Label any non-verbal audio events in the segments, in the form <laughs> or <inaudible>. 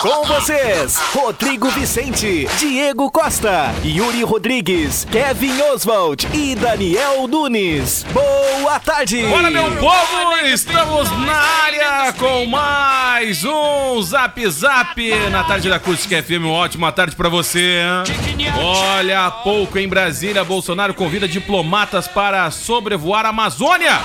Com vocês, Rodrigo Vicente, Diego Costa, Yuri Rodrigues, Kevin Oswald e Daniel Nunes. Boa tarde! Bora, meu povo! Estamos na área com mais um Zap Zap na tarde da Acústica FM. Uma ótima tarde pra você. Olha, há pouco em Brasília, Bolsonaro convida diplomatas para sobrevoar a Amazônia.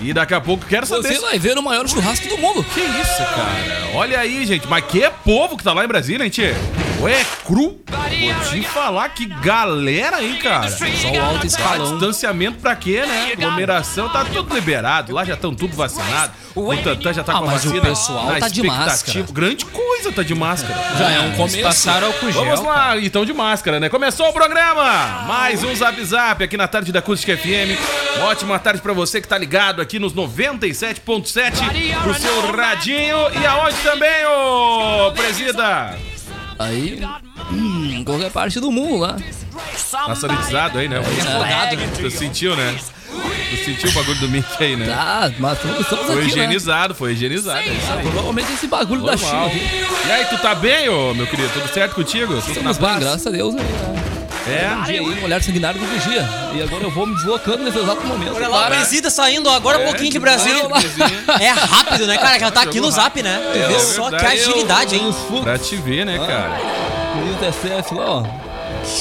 E daqui a pouco quero saber. Você vai ver o maior churrasco do mundo. Que isso, cara? Olha aí, gente. Mas que povo que tá lá em Brasília, hein, tchê? Ué, cru? Vou te falar que galera aí, cara. Só o alto escalão. Distanciamento pra quê, né? Aglomeração, tá tudo liberado. Lá já estão tudo vacinados. O Tantan já tá Ah, com a mas o vacina. pessoal tá de máscara. Grande coisa tá de máscara. Já é um começo. Passaram álcool gel. Vamos lá, então de máscara, né? Começou o programa! Mais um Zap Zap aqui na tarde da Acústica FM. Ótima tarde pra você que tá ligado aqui nos 97.7 pro seu radinho. E aonde também, ô presida? Aí, hum, em qualquer parte do mundo lá. Tá sanitizado aí, né? Salgado. Tu sentiu, né? Tu sentiu o bagulho do Mickey aí, né? Tá, mas estamos Foi aqui, né? higienizado, foi higienizado. É isso aí. Provavelmente esse bagulho da China Normal. aqui. E aí, tu tá bem, ô meu querido? Tudo certo contigo? Tudo Estamos bem, graças a Deus. Aí, né? É? Um dia aí, mulher sanguinária do vigia. E agora eu vou me deslocando nesse exato momento. Olha lá, a presida saindo agora um pouquinho de Brasília. <laughs> É rápido, né, cara? Que ela tá aqui no zap, né? Tu vê É só que agilidade, hein? Pra te ver, né, cara? Querido TSF lá, ó.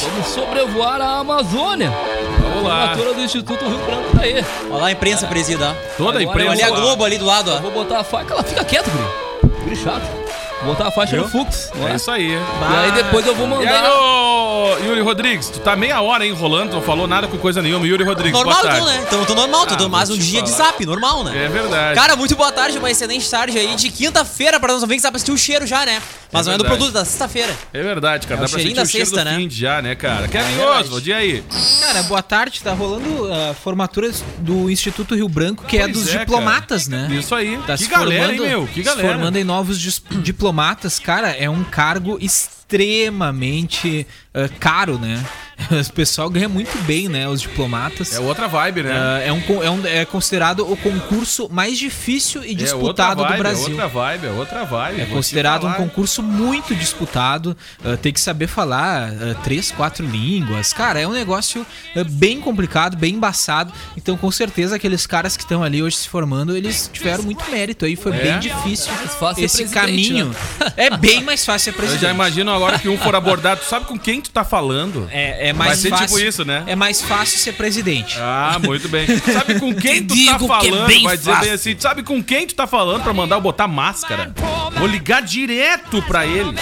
Vamos sobrevoar a Amazônia. Vamos lá. Formatura do Instituto Rio Branco tá aí. Olha lá a imprensa, presida. Toda a imprensa. Ali a. Globo ali do lado, ó. Vou botar a faixa. Ela fica quieta, guri. Guri chato. Vou botar a faixa no Fux. É é? isso aí. E aí depois eu vou E aí, mandar. ô Yuri Rodrigues, tu tá meia hora enrolando, tu não falou nada com coisa nenhuma. Yuri Rodrigues, Normal boa então, tarde. né? Então tô normal, tô Ah, dando mais um dia de falar. zap, normal, né? É verdade. Cara, muito boa tarde, uma excelente tarde aí de quinta-feira pra nós não ver que dá pra sentir o cheiro já, né? Mas não é do produto, da sexta-feira. É verdade, cara. É Dá pra cheirinho sentir da o cheiro sexta, do né? fim de já, né, cara? Kevin verdade. Oswald, e aí? Cara, boa tarde. Tá rolando a formatura do Instituto Rio Branco, que é Pois dos é, diplomatas, cara. né? Isso aí. Tá que se galera, hein, formando- meu? Que se galera. formando em novos dis- <clears throat> diplomatas, cara, é um cargo extremamente ah, caro, né? <laughs> O pessoal ganha muito bem, né? Os diplomatas. É outra vibe, né? É, um, é, um- é considerado o concurso mais difícil e é outra disputado vibe, do Brasil. É outra vibe, é outra vibe. É considerado um concurso muito disputado. ah, tem que saber falar ah, três, quatro línguas. Cara, é um negócio ah, bem complicado, bem embaçado. Então, com certeza, aqueles caras que estão ali hoje se formando, eles tiveram muito mérito aí. Foi É? bem difícil fácil ser esse caminho. né? É bem mais fácil ser Eu presidente. já imagino agora que um for abordado. Tu sabe com quem tu tá falando? É, é Vai mais ser fácil. tipo isso, né? É mais fácil ser presidente. Ah, muito bem. Sabe com <laughs> quem tu tá que é falando? bem Vai dizer bem fácil. assim. Sabe com quem tu tá falando pra mandar eu botar máscara? Vou ligar direto pra ele.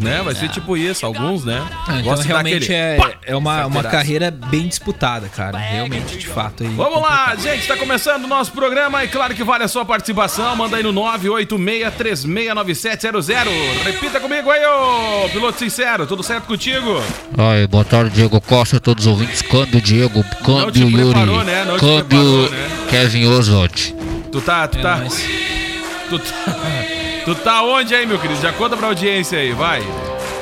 Né? Vai ser tipo isso. Alguns, né? Ah, então, realmente daquele é, pá, é uma, uma carreira bem disputada, cara. Realmente, de fato. Aí, Vamos lá, gente, tá começando o nosso programa e claro que vale a sua participação. Manda aí no 986369700. Repita comigo aí, ô piloto sincero, tudo certo contigo? Ai, boa tarde, Diego Costa, todos os ouvintes. Câmbio, Diego. Câmbio, Yuri. preparou, né? Câmbio, preparou, né? Kevin Oswald. Tu tá, tu É tá, nóis. tu tá, <laughs> tu tá onde aí, meu querido? Já conta pra audiência aí, vai.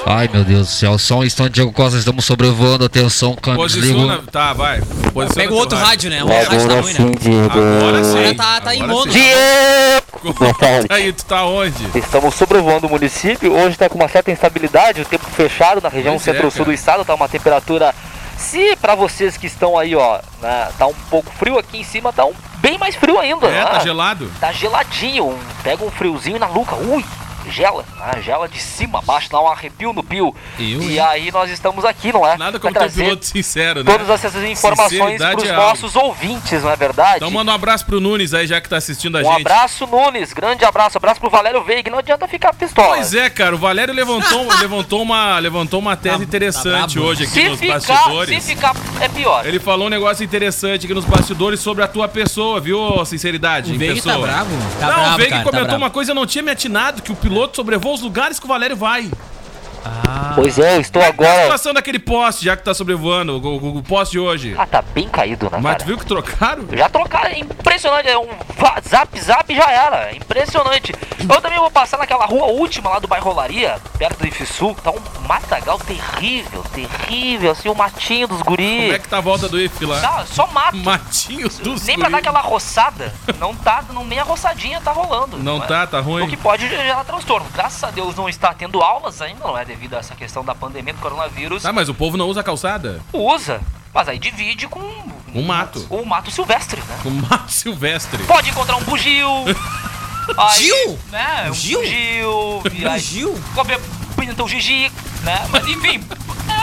Ai, meu Deus do céu. Só um instante, Diego Costa, estamos sobrevoando. Atenção, câmbio, Posiciona, desligo. tá, vai. Posiciona Pega o outro rádio, né? O É, rádio tá ruim, né? Diego. Agora sim. Agora tá- tá em Agora mono. sim. Diego! <laughs> Aí, tu tá onde? Estamos sobrevoando o município. Hoje está com uma certa instabilidade, o tempo fechado na região é, centro-sul cara. do estado. Tá uma temperatura. Se pra vocês que estão aí, ó, né, tá um pouco frio aqui em cima, tá um bem mais frio ainda. É, né? tá gelado. Tá geladinho. Pega um friozinho na nuca. Ui! Gela, né? Gela de cima a baixo, dá um arrepio no pio. Eu, e hein? aí nós estamos aqui, não é? Nada como ter um piloto sincero, né? Todas essas informações pros é algo. nossos ouvintes, não é verdade? Então manda um abraço pro Nunes aí, já que tá assistindo a um gente. abraço, Nunes. Grande abraço. Abraço pro Valério Veiga. Não adianta ficar pistola. Pois é, cara, o Valério levantou, <laughs> levantou, uma, levantou uma tese interessante brabo. hoje aqui Se nos ficar, bastidores. se ficar, é pior. Ele falou um negócio interessante aqui nos bastidores sobre a tua pessoa, viu, sinceridade? O em Veig tá bravo. Tá não, bravo, o Veig cara, tá comentou bravo. uma coisa, eu não tinha me atinado, que o piloto sobrevoa os lugares que o Valério vai. Pois é, eu estou Qual a agora. situação daquele poste, já que tá sobrevoando, o, o- o poste de hoje? Ah, tá bem caído, né, Mas tu cara? viu que trocaram? Já trocaram, é impressionante, é um zap zap já era, é impressionante. Eu também vou passar naquela rua última lá do bairro Rolaria, perto do Ifisul, tá um matagal terrível, terrível, assim, o matinho dos Como guris. é que tá a volta do IF lá? Tá, só mato. Matinho dos Nem pra dar aquela roçada, não tá, não, nem a roçadinha tá rolando. Não é? tá, tá ruim. O que pode gerar transtorno. Graças a Deus não está tendo aulas ainda, não é devido a essa questão da pandemia do coronavírus. Tá, mas o povo não usa calçada? Usa, mas aí divide com Um mato. o mato silvestre, né? Com mato silvestre. Pode encontrar um bugio. <laughs> aí, Gil? Né? Um Gil? bugio. aí- Gil? Comer então gigi, né? Mas enfim,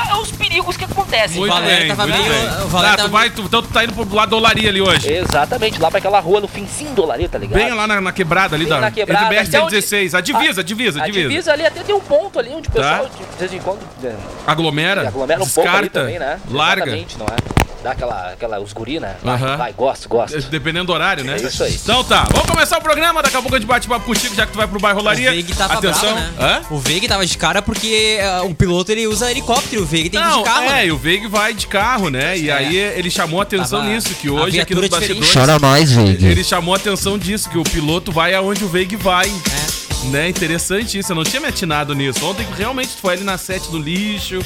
é, os perigos que acontecem. Muito bem, tava muito meio- bem. Valério Tá, tu tava- vai, tu, então tu tá indo pro lado da olaria ali hoje. Exatamente, lá pra aquela rua no finzinho do Olaria, tá ligado? Bem lá na, na quebrada ali Bem da na quebrada, entre até onde- BR-116. A divisa, a divisa, a divisa. divisa ali até tem um ponto ali onde o pessoal Tá. de vez em quando é, Aglomera, aglomera um pouco ali descarta, também, né? larga. Exatamente, não é? Dá aquela, aquela os guri, né? Vai, Aham. vai, gosto, gosto. Dependendo do horário, né? É isso aí. Então tá, vamos começar o programa. Daqui a pouco a gente bate papo contigo, já que tu vai pro bairro O Olaria. Veig tava Atenção. bravo, né? Hã? O Veig tava de cara porque ah, o piloto ele usa helicóptero, o Veig tem que ir Não, de carro. é, né? e o Veig vai de carro, né? E É. aí ele chamou a atenção Tava nisso, que hoje aqui nos diferente. bastidores. mais, Veig. Ele chamou a atenção disso, que o piloto vai aonde o Veig vai. É. Né? Interessante isso, eu não tinha me atinado nisso. Ontem realmente tu foi ali na sete do lixo,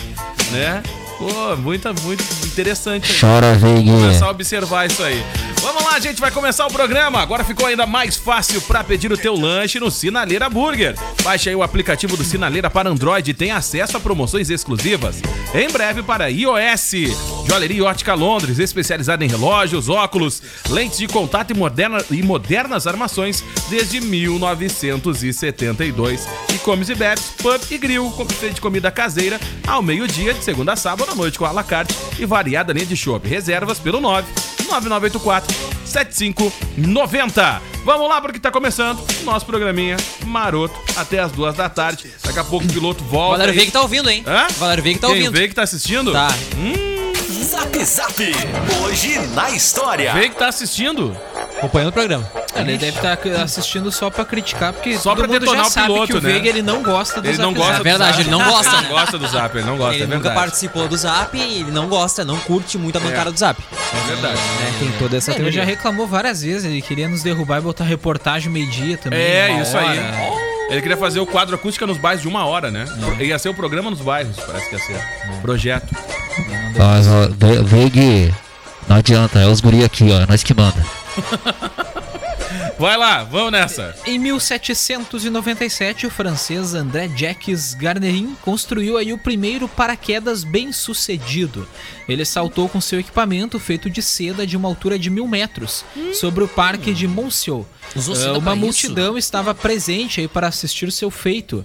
né? Pô, muito, muito interessante. aí. Chora, Veig. começar a observar isso aí. Vamos lá, gente, vai começar o programa. Agora ficou ainda mais fácil para pedir o teu lanche no Sinaleira Burger. Baixe aí o aplicativo do Sinaleira para Android e tem acesso a promoções exclusivas. Em breve para iOS. Joalheria Ótica Londres, especializada em relógios, óculos, lentes de contato e, moderna- e modernas armações desde 1972. E comes e bebes, pub e grill, com de comida caseira ao meio-dia, de segunda a sábado à noite com a la carte e variada linha de chopp. Reservas pelo 9 9984 7590. Vamos lá porque tá começando o nosso programinha maroto até as duas da tarde. Daqui a pouco o piloto volta. Valério aí. Veig tá ouvindo, hein? Hã? Valério Veig tá Quem ouvindo. vê que tá assistindo? Tá. Zap Zap. Hoje na história. Que tá assistindo. Acompanhando o programa. Ele deve estar assistindo só pra criticar, porque Só todo pra mundo detonar já o sabe piloto, que o né? Veiga ele não gosta do Ele não Zap gosta Zap. É verdade, ele não gosta, Ele né? não gosta do Zap, ele não gosta, ele é nunca participou do Zap, ele não gosta, não curte muito a bancada do Zap. É verdade. Né? Tem toda essa Ele teoria. já reclamou várias vezes, ele queria nos derrubar e botar reportagem meio-dia também. É, isso hora. aí. Ele queria fazer o quadro acústica nos bairros de uma hora, né? Ia ser o programa nos bairros, parece que ia ser. Projeto. Mas, ó, Ve- Veig, não adianta, é os guri aqui, ó, é nós que manda. <laughs> Vai lá, vamos nessa. Em 1797, o francês André Jacques Garnerin construiu aí o primeiro paraquedas bem sucedido. Ele saltou com seu equipamento feito de seda de uma altura de mil metros sobre o parque de Monceau. Seda uma isso? multidão estava presente aí para assistir seu feito.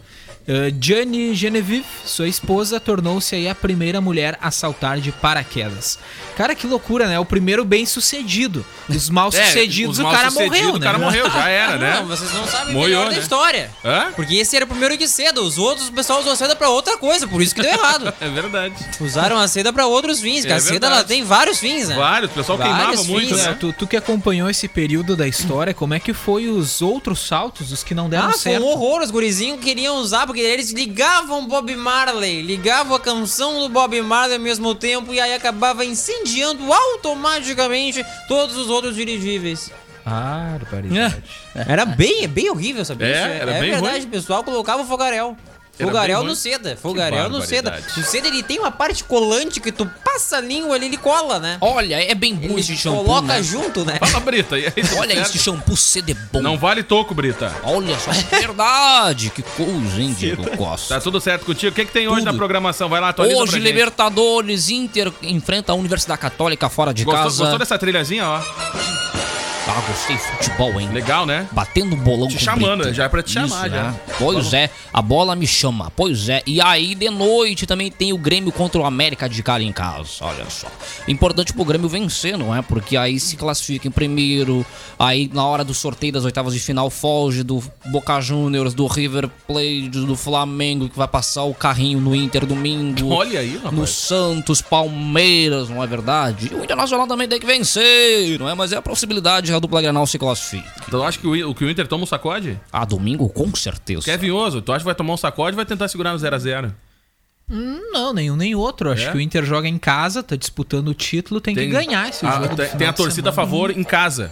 Uh, Gianni Genevieve, sua esposa, tornou-se aí a primeira mulher a saltar de paraquedas. Cara, que loucura, né? O primeiro bem sucedido. Os <laughs> mal sucedidos, É, os o cara mal-sucedidos, morreu, O né? cara morreu, já era, <laughs> né? Não, vocês não sabem o Moiou, melhor né? da história. Hã? Porque esse era o primeiro de seda, os outros o pessoal usou seda pra outra coisa, por isso que deu errado. <laughs> É verdade. Usaram a seda pra outros fins, que É a seda ela tem vários fins, né? Vários, o pessoal Vários queimava muito, fins, né? É, Tu, tu que acompanhou esse período da história, como é que foi os outros saltos, os que não deram Ah, foi certo? um horror, os gurizinhos queriam usar, porque eles ligavam Bob Marley, ligavam a canção do Bob Marley ao mesmo tempo e aí acabava incendiando automaticamente todos os outros dirigíveis. Barbaridade. Era bem, bem horrível, sabia? É, Isso era é bem verdade, ruim. o pessoal colocava o fogaréu. Bem no seda, fogaréu no seda. barbaridade. O seda ele tem uma parte colante que tu passa a língua ali, ele cola, né? Olha, é bem bom Ele esse shampoo, coloca né? junto, né? Fala, Brita. E aí, Olha, esse shampoo CD é bom. Não vale toco, Brita. Olha só, verdade. Que coisa, hein, Diego Costa. Tá tudo certo contigo? O que, que tem hoje Tudo. na programação? Vai lá, atualiza Hoje, pra gente. Libertadores, Inter enfrenta a Universidade Católica fora de Gostou, casa. gostou dessa trilhazinha, ó? Ah, gostei de futebol, hein? Legal, né? Batendo bolão Te chamando, Brita. já é pra te chamar, Isso, já. né? Pois é, a bola me chama, pois é. E aí, de noite, também tem o Grêmio contra o América de Cali em casa, olha só. Importante pro Grêmio vencer, não é? Porque aí se classifica em primeiro, aí na hora do sorteio das oitavas de final foge do Boca Juniors, do River Plate, do Flamengo, que vai passar o carrinho no Inter domingo. <laughs> Olha aí, rapaz. No Santos, Palmeiras, não é verdade? E o Internacional também tem que vencer, não é? Mas é a possibilidade, dupla Granal se classifica. Então acha que o que o Inter toma um sacode? Ah, domingo, com certeza. Kevin Oso, tu acha que vai tomar um sacode ou vai tentar segurar no 0x0? Hum, Não, nenhum nem outro. Acho É? que o Inter joga em casa, tá disputando o título, tem, que ganhar esse a, jogo. tem, tem a torcida a favor em casa.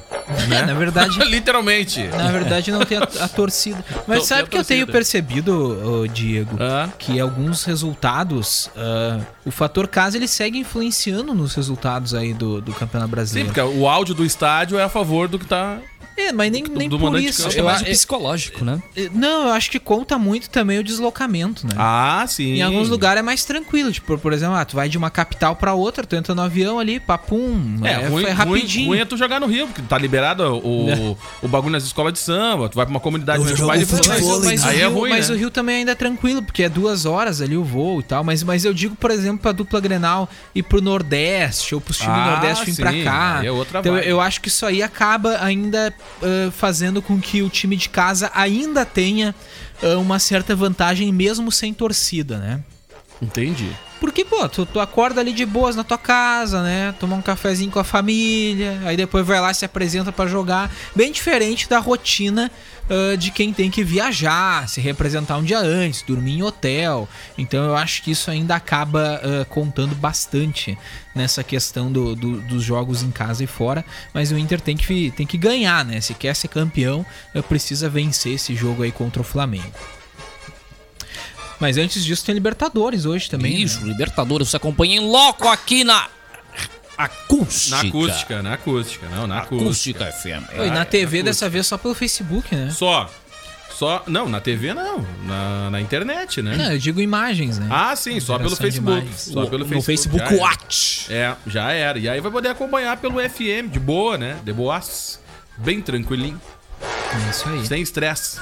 É, <laughs> na verdade, <laughs> Literalmente. na verdade não tem a, a torcida. Mas Não sabe tem que eu tenho torcida. percebido, ô, Diego, Ah. que alguns resultados, ah, o fator casa ele segue influenciando nos resultados aí do, do Campeonato Sim, Brasileiro. porque o áudio do estádio é a favor do que tá. É, mas nem, nem do por mandante isso. campo. Acho que é Eu, mais é- psicológico, né? é- não, eu acho que conta muito também o deslocamento, né? Ah, sim. Em alguns lugares é mais tranquilo, tipo, por exemplo, ah, tu vai de uma capital pra outra, tu entra no avião ali, papum, É, é, ruim, foi rapidinho. Ruim, ruim é tu jogar no Rio, porque tá liberado o, <laughs> o bagulho nas escolas de samba, tu vai pra uma comunidade mais mais Mas, difícil. o- mas o Aí é Rio, ruim, mas né? o Rio também ainda é tranquilo, porque é duas horas ali o voo e tal. Mas, mas eu digo, por exemplo, pra dupla Grenal ir pro Nordeste, ou pros times do Ah, Nordeste vir pra cá. é outra então vibe. eu acho que isso aí acaba ainda ah, fazendo com que o time de casa ainda tenha ah, uma certa vantagem, mesmo sem torcida, né? Entendi. Porque, pô, tu, tu acorda ali de boas na tua casa, né? Toma um cafezinho com a família, aí depois vai lá se apresenta pra jogar. Bem diferente da rotina ah, de quem tem que viajar, se representar um dia antes, dormir em hotel. Então eu acho que isso ainda acaba ah, contando bastante nessa questão do, do- dos jogos em casa e fora. Mas o Inter tem que, tem que ganhar, né? Se quer ser campeão, ah, precisa vencer esse jogo aí contra o Flamengo. Mas antes disso tem Libertadores hoje também. né? Isso, Libertadores, você acompanha em loco aqui na acústica. Na acústica, na acústica, não, na acústica. Acústica FM. Oi, na TV acústica. dessa vez só pelo Facebook, né? Só. Só. Não, na TV não. Na, na internet, né? Não, eu digo imagens, né? Ah, sim, só pelo Facebook. Só pelo no Facebook já era. Watch. É, já era. E aí vai poder acompanhar pelo FM, de boa, né? De boas. Bem tranquilinho, É isso aí. sem estresse.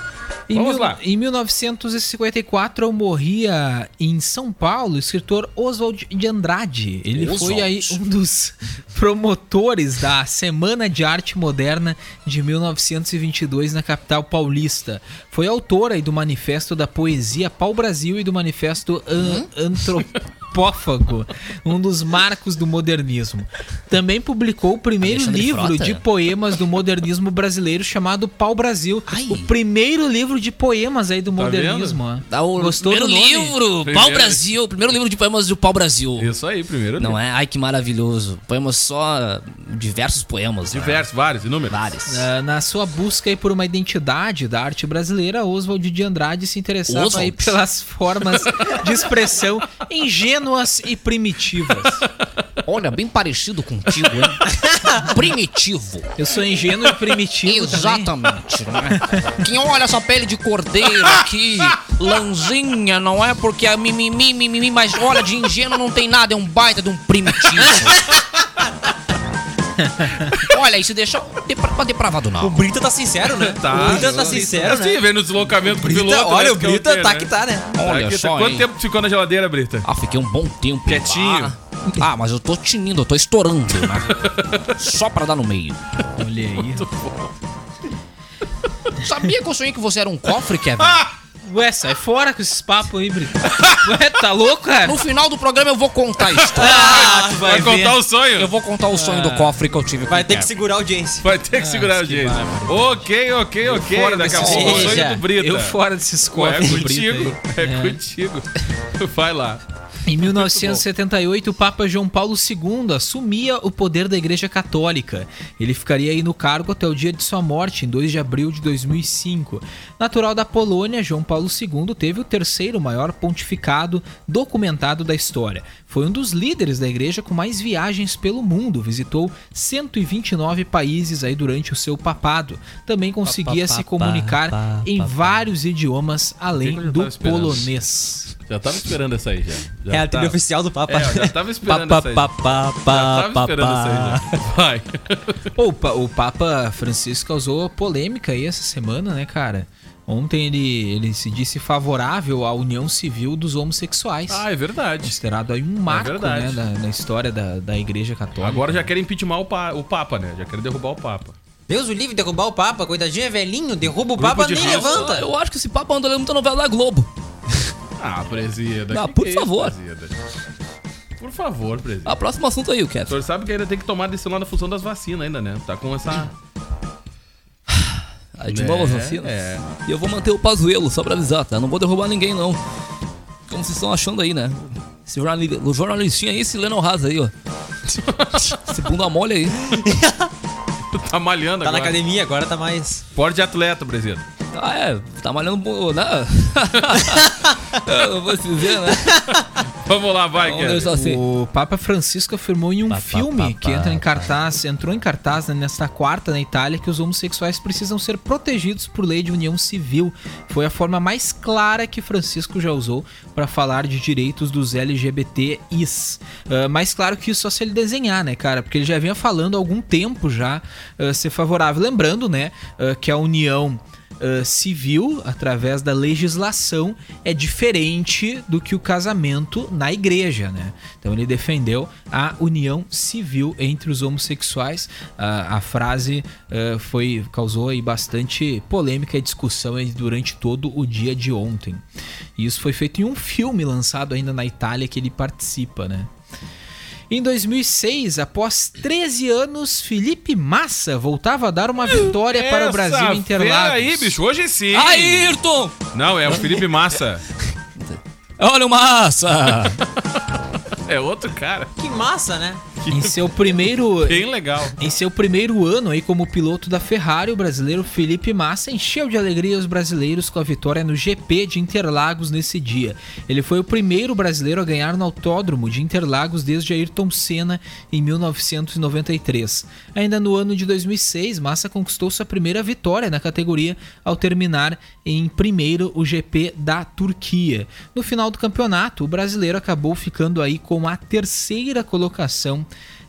Em, Vamos mil- lá. em 1954 morria em São Paulo o escritor Oswald de Andrade. Ele Oswald. foi aí um dos promotores da Semana de Arte Moderna de 1922 na capital paulista. Foi autor aí do Manifesto da Poesia Pau Brasil e do Manifesto An <laughs> Antropófago, um dos marcos do modernismo. Também publicou o primeiro Alexandre livro Frota. de poemas do modernismo brasileiro chamado Pau Brasil. O primeiro livro de poemas aí do modernismo. ó. Dá o Gostou primeiro do nome? livro, Pau Primeiro. Brasil. O primeiro livro de poemas do Pau Brasil. Isso aí, primeiro. Não livro. é? Ai, que maravilhoso. Poemas só... Diversos poemas. né? Diversos, vários, inúmeros. Vários. Ah, na sua busca aí por uma identidade da arte brasileira, Oswald de Andrade se interessava aí Oswald. pelas formas de expressão <laughs> ingênuas e primitivas. <laughs> Olha, bem parecido contigo, hein? <laughs> Primitivo. Eu sou ingênuo e primitivo. Exatamente, né? Quem olha essa pele de cordeiro aqui, lãzinha, não é porque é mimimi, mimimi, mas olha, de ingênuo não tem nada, é um baita de um primitivo. <laughs> <laughs> Olha, isso deixa depra pra depravado O não. Brita tá sincero, né? Tá. O Brita tá sincero, assim, né? vendo o deslocamento com o Brita, piloto. olha, né, o é Brita tá né? que tá, né? Olha Aqui, tá- só, Quanto hein? tempo ficou na geladeira, Brita? Ah, fiquei um bom tempo. Quietinho. lá. Ah, mas eu tô tinindo, eu tô estourando, né? <laughs> Só pra dar no meio. Olha aí. Sabia que eu sonhei que você era um cofre, Kevin? Ué, sai fora com esses papos aí, Brito. Ué, tá louco, cara? No final do programa eu vou contar a história. Ah, tu Vai contar o sonho? Eu vou contar o sonho do cofre que eu tive com Vai o ter que Kevin. segurar a audiência. Vai ter que segurar a que audiência. Ok, ok, ok. Fora Daqui a pouco o cofres, sonho do Brita. Eu fora desses Ué, cofres é Brito contigo. aí. É contigo. Vai lá. Em 1978, o Papa João Paulo II assumia o poder da Igreja Católica. Ele ficaria aí no cargo até o dia de sua morte, em 2 de abril de 2005. Natural da Polônia, João Paulo II teve o terceiro maior pontificado documentado da história. Foi um dos líderes da igreja com mais viagens pelo mundo, visitou 129 países aí durante o seu papado. Também conseguia se comunicar em vários idiomas além do polonês. Já tava esperando essa aí, já. já É a trilha tava. oficial do Papa. É, já tava esperando Pá, essa aí. pá, pá, Já tava esperando pá. essa aí, já. Vai. <laughs> Pô, o, Pa- o Papa Francisco causou polêmica aí essa semana, né, cara? Ontem ele, ele se disse favorável à união civil dos homossexuais. Ah, é verdade. Considerado aí um marco, verdade. né, na, na história da, da Igreja Católica. Agora já querem impeachment o, pa- o Papa, né? Já querem derrubar o Papa. Deus o livre derrubar o Papa, coitadinho é velhinho, derruba o Grupo Papa, nem risco. levanta. Eu acho que esse papo anda lendo muita novela da Globo. <laughs> Ah, presida. Ah, que por que é isso, favor. presida? Por favor, presida. Ah, próximo assunto aí, o O Kevin. senhor sabe que ainda tem que tomar decisão na função das vacinas ainda, né? Tá com essa... <sighs> De novo as É, vacinas. é. E eu vou manter o Pazuelo, só pra avisar, tá? Não vou derrubar ninguém, não. Como vocês estão achando aí, né? Esse o jornalistinha aí, esse Lennon Haas aí, ó. <laughs> esse bunda mole aí. tá malhando Tá na agora. academia, agora tá mais. Porte de atleta, presida. Ah, é. Tá malhando, bo- né? <laughs> não vou dizer, né? Vamos lá, vai, deixar assim. O Papa Francisco afirmou em um pá, filme pá, que pá, entra em cartaz, entrou em cartaz né, nesta quarta na Itália que os homossexuais precisam ser protegidos por lei de união civil. Foi a forma mais clara que Francisco já usou para falar de direitos dos LGBTIs. Ah, mais claro que isso só se ele desenhar, né, cara? Porque ele já vinha falando há algum tempo já ah, ser favorável. Lembrando, né, ah, que a união uh, civil, através da legislação, é diferente do que o casamento na igreja, né? Então ele defendeu a união civil entre os homossexuais. Ah, a frase uh, foi causou aí bastante polêmica e discussão durante todo o dia de ontem. E isso foi feito em um filme lançado ainda na Itália que ele participa, né? Em 2006, após 13 anos, Felipe Massa voltava a dar uma vitória para o Brasil em Essa Interlagos. aí, bicho, hoje sim. Ayrton! Não, é o Felipe Massa. Olha o Massa! É outro cara. Que massa, né? Em seu primeiro Bem legal. Em seu primeiro ano aí como piloto da Ferrari, o brasileiro Felipe Massa encheu de alegria os brasileiros com a vitória no GP de Interlagos nesse dia. Ele foi o primeiro brasileiro a ganhar no autódromo de Interlagos desde Ayrton Senna em 1993. Ainda no ano de 2006, Massa conquistou sua primeira vitória na categoria ao terminar em primeiro o GP da Turquia. No final do campeonato, o brasileiro acabou ficando aí com a terceira colocação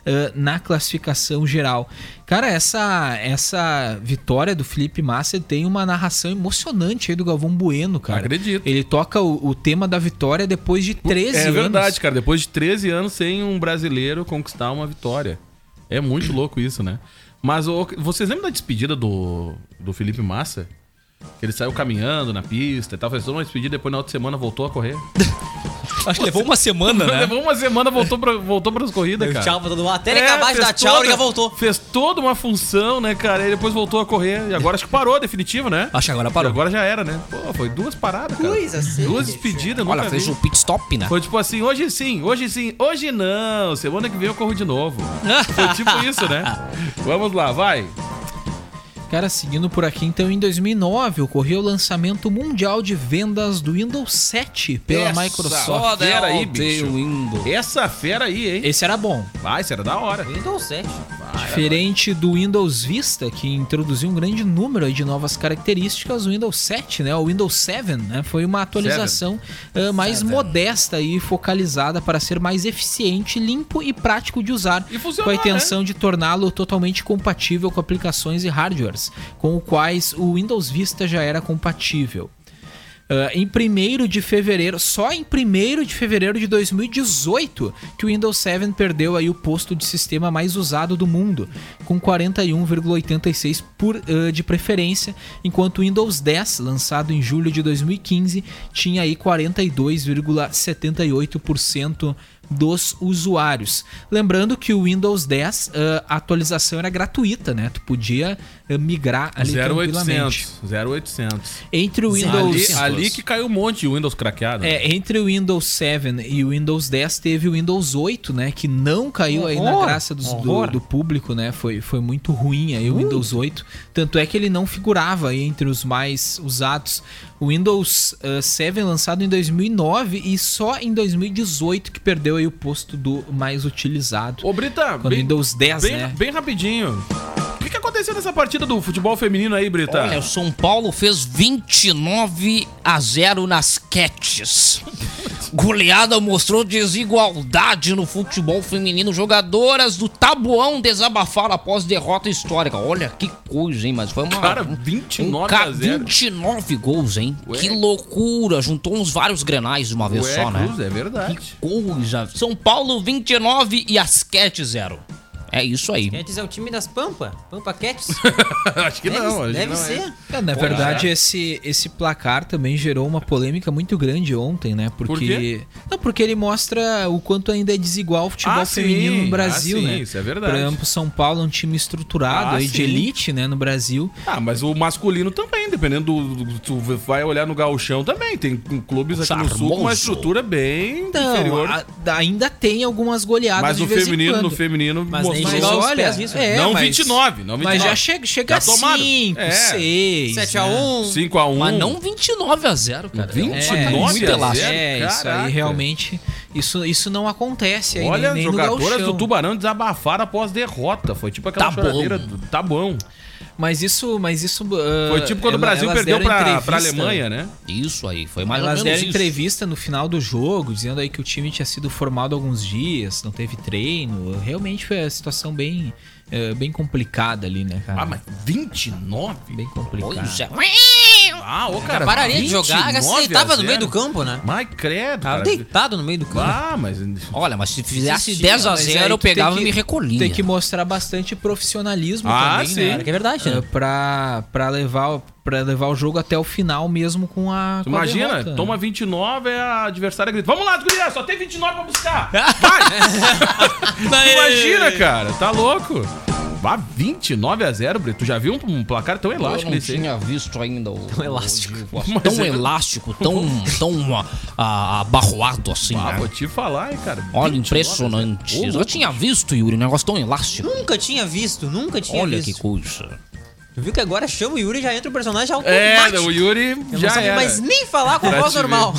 uh, na classificação geral. Cara, essa essa vitória do Felipe Massa tem uma narração emocionante aí do Galvão Bueno, cara. Acredito. Ele toca o, o tema da vitória depois de 13 É anos. verdade, cara. Depois de 13 anos sem um brasileiro conquistar uma vitória. É muito louco isso, né? Mas vocês lembram da despedida do, do Felipe Massa? Que ele saiu caminhando na pista e tal, fez toda uma despedida, depois na outra semana voltou a correr. <laughs> Acho que levou uma semana, né? <laughs> Levou uma semana, voltou pra, voltou pras corridas, cara. tchau pra todo mundo. Até ele É, acabar de fez dar tchau, ele toda- já voltou. Fez toda uma função, né, cara? E depois voltou a correr. E agora acho que parou, definitivo, né? Acho que agora E parou. agora já era, né? Pô, foi duas paradas, cara. Coisa assim, Duas despedidas, Olha, fez vi. um pit stop, né? Foi tipo assim, hoje sim, hoje sim, hoje não. Semana que vem eu corro de novo. <laughs> Foi tipo isso, né? Vamos lá, vai. Cara, seguindo por aqui, então em 2009 ocorreu o lançamento mundial de vendas do Windows 7 pela Essa Microsoft. Fera aí, é bicho. Windows. Essa fera aí, hein? Esse era bom. Vai, isso era da hora. Windows 7. Diferente do Windows Vista, que introduziu um grande número de novas características, o Windows 7, né, o Windows 7, né, foi uma atualização ah, mais modesta e focalizada para ser mais eficiente, limpo e prático de usar, com a intenção de torná-lo totalmente compatível com aplicações e hardwares, com os quais o Windows Vista já era compatível. Ah, em 1 de fevereiro, só em 1 de fevereiro de 2018, que o Windows 7 perdeu aí o posto de sistema mais usado do mundo, com 41,86 por ah, de preferência, enquanto o Windows 10, lançado em julho de 2015, tinha aí 42,78% dos usuários. Lembrando que o Windows 10, ah, a atualização era gratuita, né? Tu podia migrar ali tranquilamente. 0800. 0800. Entre o Ali, Windows ali que caiu um monte de Windows craqueado. é, entre o Windows 7 e o Windows 10 teve o Windows 8, né? Que não caiu aí na Horror, graça dos- do, horror. do público, né? Foi, foi muito ruim aí o Windows 8. Tanto é que ele não figurava aí entre os mais usados. O Windows eh, 7 lançado em 2009 e só em 2018 que perdeu aí o posto do mais utilizado. Ô, Brita, Quando o Windows 10, bem, né? bem rapidinho. O que que, que aconteceu nessa partida do futebol feminino aí, Brita? Olha, o São Paulo fez 29 a 0 nas Cats. Goleada mostrou desigualdade no futebol feminino. Jogadoras do Tabuão desabafaram após derrota histórica. Olha que coisa, hein? Mas foi uma. Cara, um 29 ca- a 0. 29 gols, hein? Ué. Que loucura. Juntou uns vários grenais de uma vez Ué, só, né? É verdade. Coisa. São Paulo 29 e as Cats 0. É isso aí. Cats é o time das Pampa. Pampa Cats. <laughs> acho que Deve- não, acho deve que não ser. É, na verdade, esse, esse placar também gerou uma polêmica muito grande ontem, né? Porque. Por quê? Não, porque ele mostra o quanto ainda é desigual o futebol Ah, feminino sim. no Brasil, Ah, sim, né? isso é verdade. Por exemplo, São Paulo é um time estruturado Ah, aí de sim. elite, né, no Brasil. Ah, mas o masculino também, dependendo do, do- Tu vai olhar no gauchão também. Tem clubes aqui no sul com uma Charmoso. estrutura bem Então, inferior. a- ainda tem algumas goleadas mas de no vez em feminino, quando. no feminino Mas mostrou- chegou aos olha, pés disso. é, não mas- 29, não 29. Mas já chega, chega Já a tomaram. 5, É. 6. 7 a 1 5x1. Mas não 29 a 0, cara. 29 é, a elástico. 0? É, isso aí realmente. Isso, isso não acontece aí Olha, nem, nem no jogadoras do Tubarão desabafaram após derrota. Foi tipo aquela Tá bom. choradeira do tá bom. Mas isso, mas isso. ah, Foi tipo quando o ela- Brasil elas perdeu deram pra, pra Alemanha, né? Isso aí, foi mais Elas ou deram menos isso. entrevista no final do jogo, dizendo aí que o time tinha sido formado alguns dias, não teve treino. Realmente foi a situação bem, eh, bem complicada ali, né, cara? Ah, mas 29? Bem complicado. Pois é. Ah, ô, cara. Pararia de jogar. 29 Você tava no meio 0. do campo, né? Mas credo, Tava cara. deitado no meio do campo. Ah, mas... Olha, mas se fizesse Sim, 10 a mas aí 0 eu tu tem pegava que- e me recolhia. Tem que mostrar bastante profissionalismo Ah, também, sim. né? Cara, que é verdade, né? Eh, Pra, pra, levar, pra levar o jogo até o final mesmo com a. Tu com a Imagina, derrota. toma 29 e a adversária grita: Vamos lá, gurias, só tem 29 pra buscar. <laughs> Vai! <laughs> Imagina, cara, tá louco? Vá 29 a 0, Brito. Tu já viu um, um placar tão Eu elástico não desse aí? tinha visto ainda o. Tão elástico. Mas tão é- elástico, tão, tão ah, abarroado assim. Ah, né? vou te falar, hein, cara. Olha, 29 impressionante. a 0. Ô, Eu tinha visto, Yuri, um negócio tão elástico. Nunca tinha visto, nunca tinha Olha visto. que coisa. Viu que agora chama o Yuri e já entra o personagem É, automático. o Yuri Eu não já sabia era. mais nem falar com Pra voz normal. <laughs>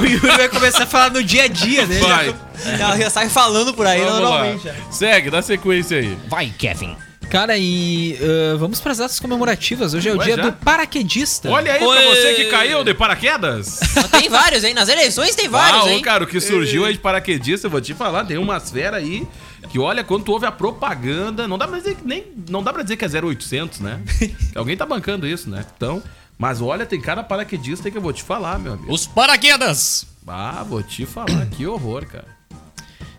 o Yuri vai começar a falar no dia a dia, né? Vai, Ela já sai falando por aí vamos normalmente. lá. Segue, dá sequência aí. Vai, Kevin. Cara, e ah, vamos para as datas comemorativas. Hoje é o Ué, dia já? do paraquedista. Olha aí pra Oi. você que caiu de paraquedas. Tem vários, hein? Nas eleições tem vários, ah, hein? cara, o que surgiu aí de paraquedista, eu vou te falar, tem umas fera aí que olha, quando tu ouve a propaganda, não dá pra dizer que nem, não dá pra dizer que é 0800, né? <laughs> Alguém tá bancando isso, né? Então, mas olha, tem cada paraquedista que eu vou te falar, meu amigo. Os paraquedas. Ah, vou te falar, que horror, cara.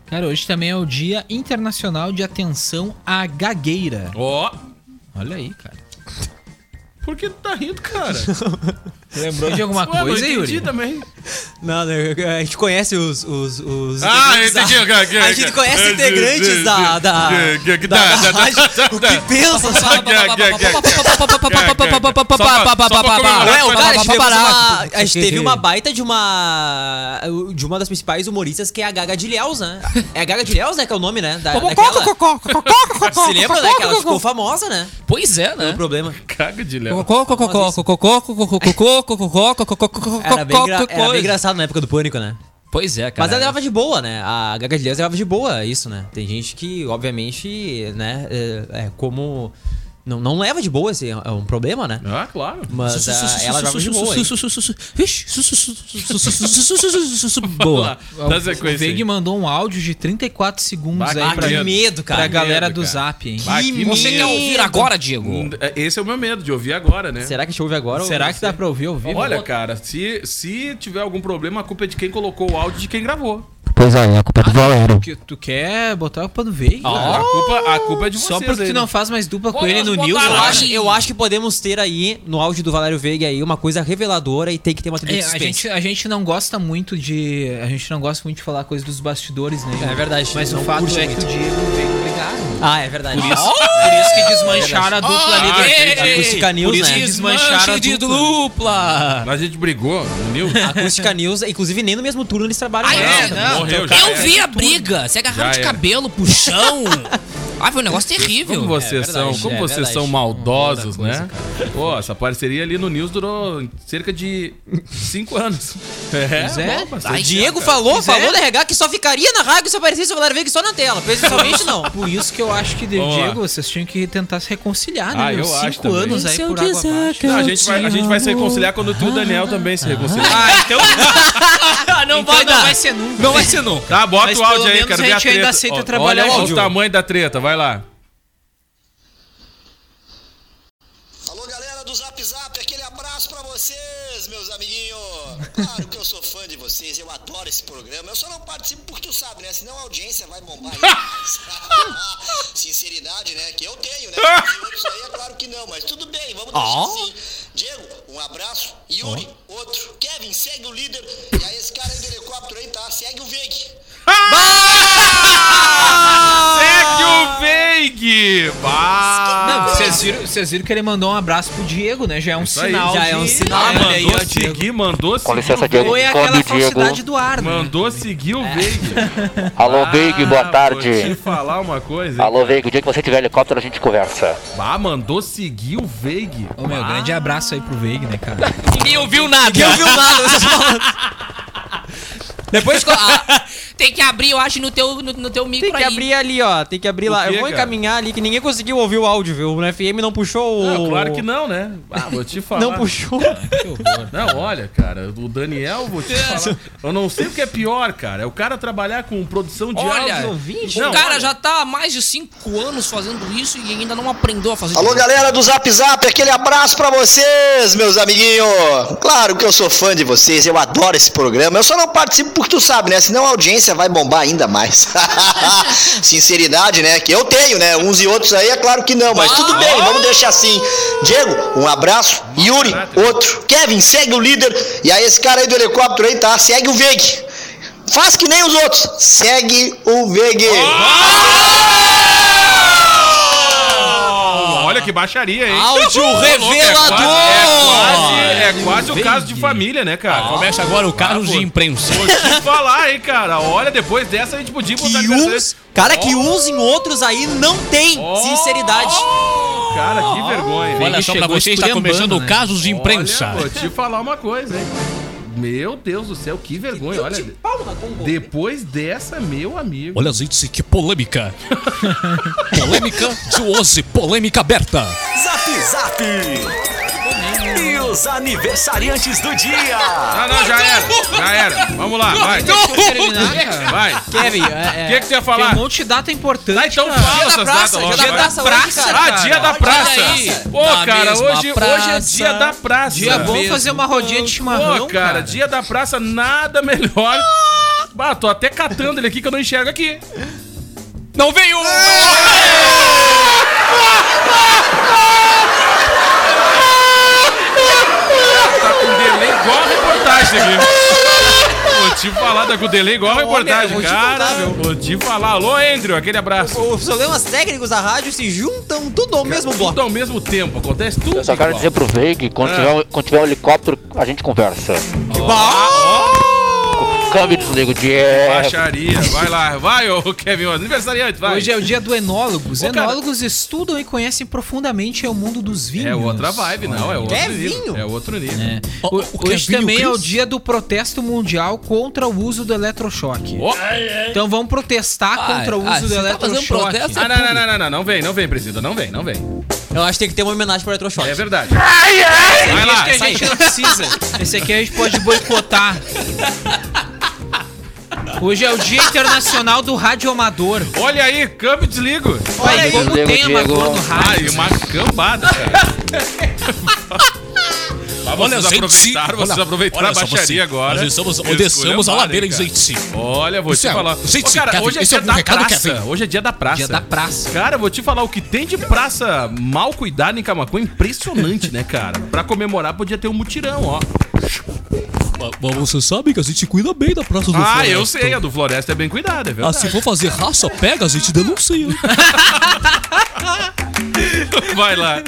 Cara, hoje também é o Dia Internacional de Atenção à Gagueira. Ó, Olha aí, cara. por que tu tá rindo, cara? <laughs> Lembrou de alguma Ué, não coisa, entendi Yuri? também. Não, não, a gente conhece os. os, os Ah, integrantes entendi, da- A gente conhece que- integrantes que- da. da. que- que- que- da- da- da da- rádio. da- O que pensa, sabe? Ué, o cara, a gente, teve uma- a gente teve uma baita de uma. De uma das principais humoristas que é a Gaga de Ilhéus, né? É a Gaga de Ilhéus, né? Que é o nome, né? Da, daquela. Se lembra, né? Que ela ficou famosa, né? Pois é, O né? problema. Caga de léo. Era bem, era bem engraçado na época do pânico, né? Pois é, cara. Mas ela levava de boa, né? A Gaga de levava de boa isso, né? Tem gente que, obviamente, né? É, é como. Não, não leva de boa, esse é um problema, né? Ah, claro. Mas ah, ela levava de boa. Boa. Dá O sequência aí. Mandou um áudio de 34 segundos Bah, aí que pra, medo, cara. pra galera medo, do cara. Zap, hein? Ah, que Você quer medo. ouvir agora, Diego? Hum, Esse é o meu medo, de ouvir agora, né? Será que a gente ouve agora? ou- Será que dá pra ouvir ao vivo? Olha, cara, se, se tiver algum problema, a culpa é de quem colocou o áudio e de quem gravou. Pois é, a culpa é do Valério. Que tu quer botar a culpa do Veg? a, culpa, a culpa é de vocês. Só porque tu né? não faz mais dupla com ele no News, Eu acho, eu acho que podemos ter aí, no áudio do Valério Veiga aí, uma coisa reveladora e tem que ter uma trilha É, de a, gente, a gente não gosta muito de. A gente não gosta muito de falar coisa dos bastidores, né? É verdade, Mas não o fato é que o Diego e Ah, é verdade. Por isso, por isso que desmancharam a dupla ali do. Ah, Acústica News, por isso né? que desmancharam a de dupla. dupla. A gente brigou no News. <laughs> Acústica News, inclusive nem no mesmo turno eles trabalham. Ah, é? Então, Não, morreu já. Eu vi a briga. Você agarraram Já de era. cabelo pro chão. <laughs> Ah, foi um negócio terrível. Como vocês É são, verdade, como é vocês verdade. são maldosos, né? Pô, essa parceria ali no News durou cerca de cinco anos. É, Pois é. bom, O Diego cara. falou, Pois é. falou da RH que só ficaria na rádio se aparecesse o Valério Veiga só na tela. Pessoalmente não. Por isso que eu acho que. Diego, vocês tinham que tentar se reconciliar, né? Ah, eu acho Cinco também. anos aí por água abaixo. Não, a, gente vai, a gente vai se reconciliar quando tu e o Daniel também se reconciliar. Ah, então <laughs> não então vai não dar. vai ser nunca. Não vai ser nunca. Tá, bota Mas o áudio aí, quero a ver a gente ainda treta. aceita trabalhar Olha o tamanho da treta, vai lá. Alô, galera do Zap Zap, aquele abraço pra vocês, meus amiguinhos. Claro que eu sou fã de vocês, eu adoro esse programa. Eu só não participo porque tu sabe, né? Senão a audiência vai bombar. <laughs> Sinceridade, né? Que eu tenho, né? <laughs> Outros aí é claro que não, mas tudo bem, vamos deixar Ó. assim. Diego, um abraço. Yuri, outro. Kevin, segue o líder. E aí, esse cara aí do helicóptero aí, tá? Segue o Veg. <laughs> Segue o Veig! Não, vocês viram, vocês viram que ele mandou um abraço pro Diego, né? Já é um Isso aí. sinal. Já é um sinal, Ah, Olha aí, mandou ó, Diego. seguir, mandou seguir. Com licença, o Diego. Ou é Come, aquela Diego. falsidade do ar, né? Mandou seguir o Veig. <laughs> Alô, Veig, boa Ah, tarde. Vou te falar uma coisa. hein, Alô. Veig, o dia que você tiver helicóptero a gente conversa. Bah, mandou seguir o Veig. Ô, meu, grande abraço aí pro Veig, né, cara? Ninguém ouviu nada. Ninguém ouviu nada dessas <laughs> palavras. Depois ah, tem que abrir, eu acho, no teu, no, no teu micro Tem que aí. abrir ali, ó. Tem que abrir lá. quê, Eu vou cara? encaminhar ali que ninguém conseguiu ouvir o áudio, viu? O FM não puxou o. Não, claro que não, né? Ah, vou te <laughs> falar. Não puxou. <laughs> Não, olha, cara, o Daniel, vou te falar. Eu não sei o que é pior, cara. É o cara trabalhar com produção de Olha, áudio. o Não, cara olha. já tá há mais de 5 anos fazendo isso e ainda não aprendeu a fazer Alô, direito. galera do Zap Zap, aquele abraço pra vocês, meus amiguinhos. Claro que eu sou fã de vocês, eu adoro esse programa. Eu só não participo porque tu sabe, né? Senão a audiência vai bombar ainda mais. <laughs> Sinceridade, né? Que eu tenho, né? Uns e outros aí, é claro que não, mas tudo bem, vamos deixar assim. Diego, um abraço. Yuri, outro. Kevin, segue o líder. E aí, esse cara aí do helicóptero aí, tá? Segue o Veg. Faz que nem os outros. Segue o Veg. Que baixaria, hein? Áudio Ô, louco, revelador! É quase, é quase, é quase o caso de família, né, cara? Começa agora o Carlos de imprensa. Vou te falar, hein, cara. Olha, depois dessa a gente podia botar Que uns. Cara, que uns em outros aí não tem sinceridade. Cara, que vergonha. Olha só pra chegou você, está começando o né? Casos de Imprensa. Olha, vou te falar uma coisa, hein. Meu Deus do céu, que vergonha. Olha, depois dessa, meu amigo. Olha, gente, que polêmica. <laughs> polêmica de hoje, polêmica aberta. Zap Zap! E os aniversariantes do dia! Não, não, já era. Já era. Vamos lá, vai. Cara. Vai. Kevin, O é, que, que tu ia Tem falar? um monte de data importante. Ah, então cara. fala Dia da essas praça, datas dia da praça. Ah, dia da praça. Pô, cara, hoje, hoje é dia da praça. Dia bom fazer uma rodinha de chimarrão, Pô, cara, dia da praça, nada melhor. Bah, tô até catando ele aqui que eu não enxergo aqui. Não veio! Tá com delay igual a aqui. Vou te falar, tá com delay igual a reportagem, te cara. Vou te falar. Alô, Andrew, aquele abraço. Os problemas técnicos da rádio se juntam tudo ao mesmo bloco. Tudo ao mesmo tempo, acontece tudo. Eu só quero igual. dizer pro Veig, quando, Ah. tiver, um- quando tiver um helicóptero, a gente conversa. Câmbio desligo, Diego. Baixaria, vai lá, vai, ô Kevin, aniversariante, vai. Hoje é o dia do enólogo. Os Ô, cara. enólogos estudam e conhecem profundamente o mundo dos vinhos. É outra vibe, não, é outro Quer nível. vinho? É outro nível. É. O- O- é Hoje vinho, também é o dia do protesto mundial contra o uso do eletrochoque. Ó. Então vamos protestar Ah, contra o uso ah, do você tá fazendo eletrochoque. protesto? Ah, não, não, não, não, não, não vem, não vem, presida, não vem, não vem. Eu acho que tem que ter uma homenagem pro Eletrochoque. É verdade. Esse Vai lá, que a gente não precisa. Esse aqui a gente pode boicotar. <laughs> Hoje é o Dia Internacional do Rádio Amador. Olha aí, câmbio desligo. Olha aí, como tem Diego. amador no Ai, rádio. uma cambada, cara. <laughs> Mas Olha, vocês aproveitaram, vocês olha- aproveitaram olha a baixaria você. agora. Nós estamos, descemos a ladeira, gente. cara. Olha, vou Isso te é- falar. gente, Ô, cara, Kevin, hoje é é dia um da recado, praça. Kevin. Hoje é dia da praça. Dia da praça. Cara, vou te falar, o que tem de praça mal cuidada em Camacuã é impressionante, né, cara? Pra comemorar podia ter um mutirão, ó. Mas você sabe que a gente cuida bem da Praça do Ah, Floresta. eu sei, a do Floresta é bem cuidada, é verdade. Ah, se for fazer raça, pega, a gente denuncia. <laughs> Vai lá.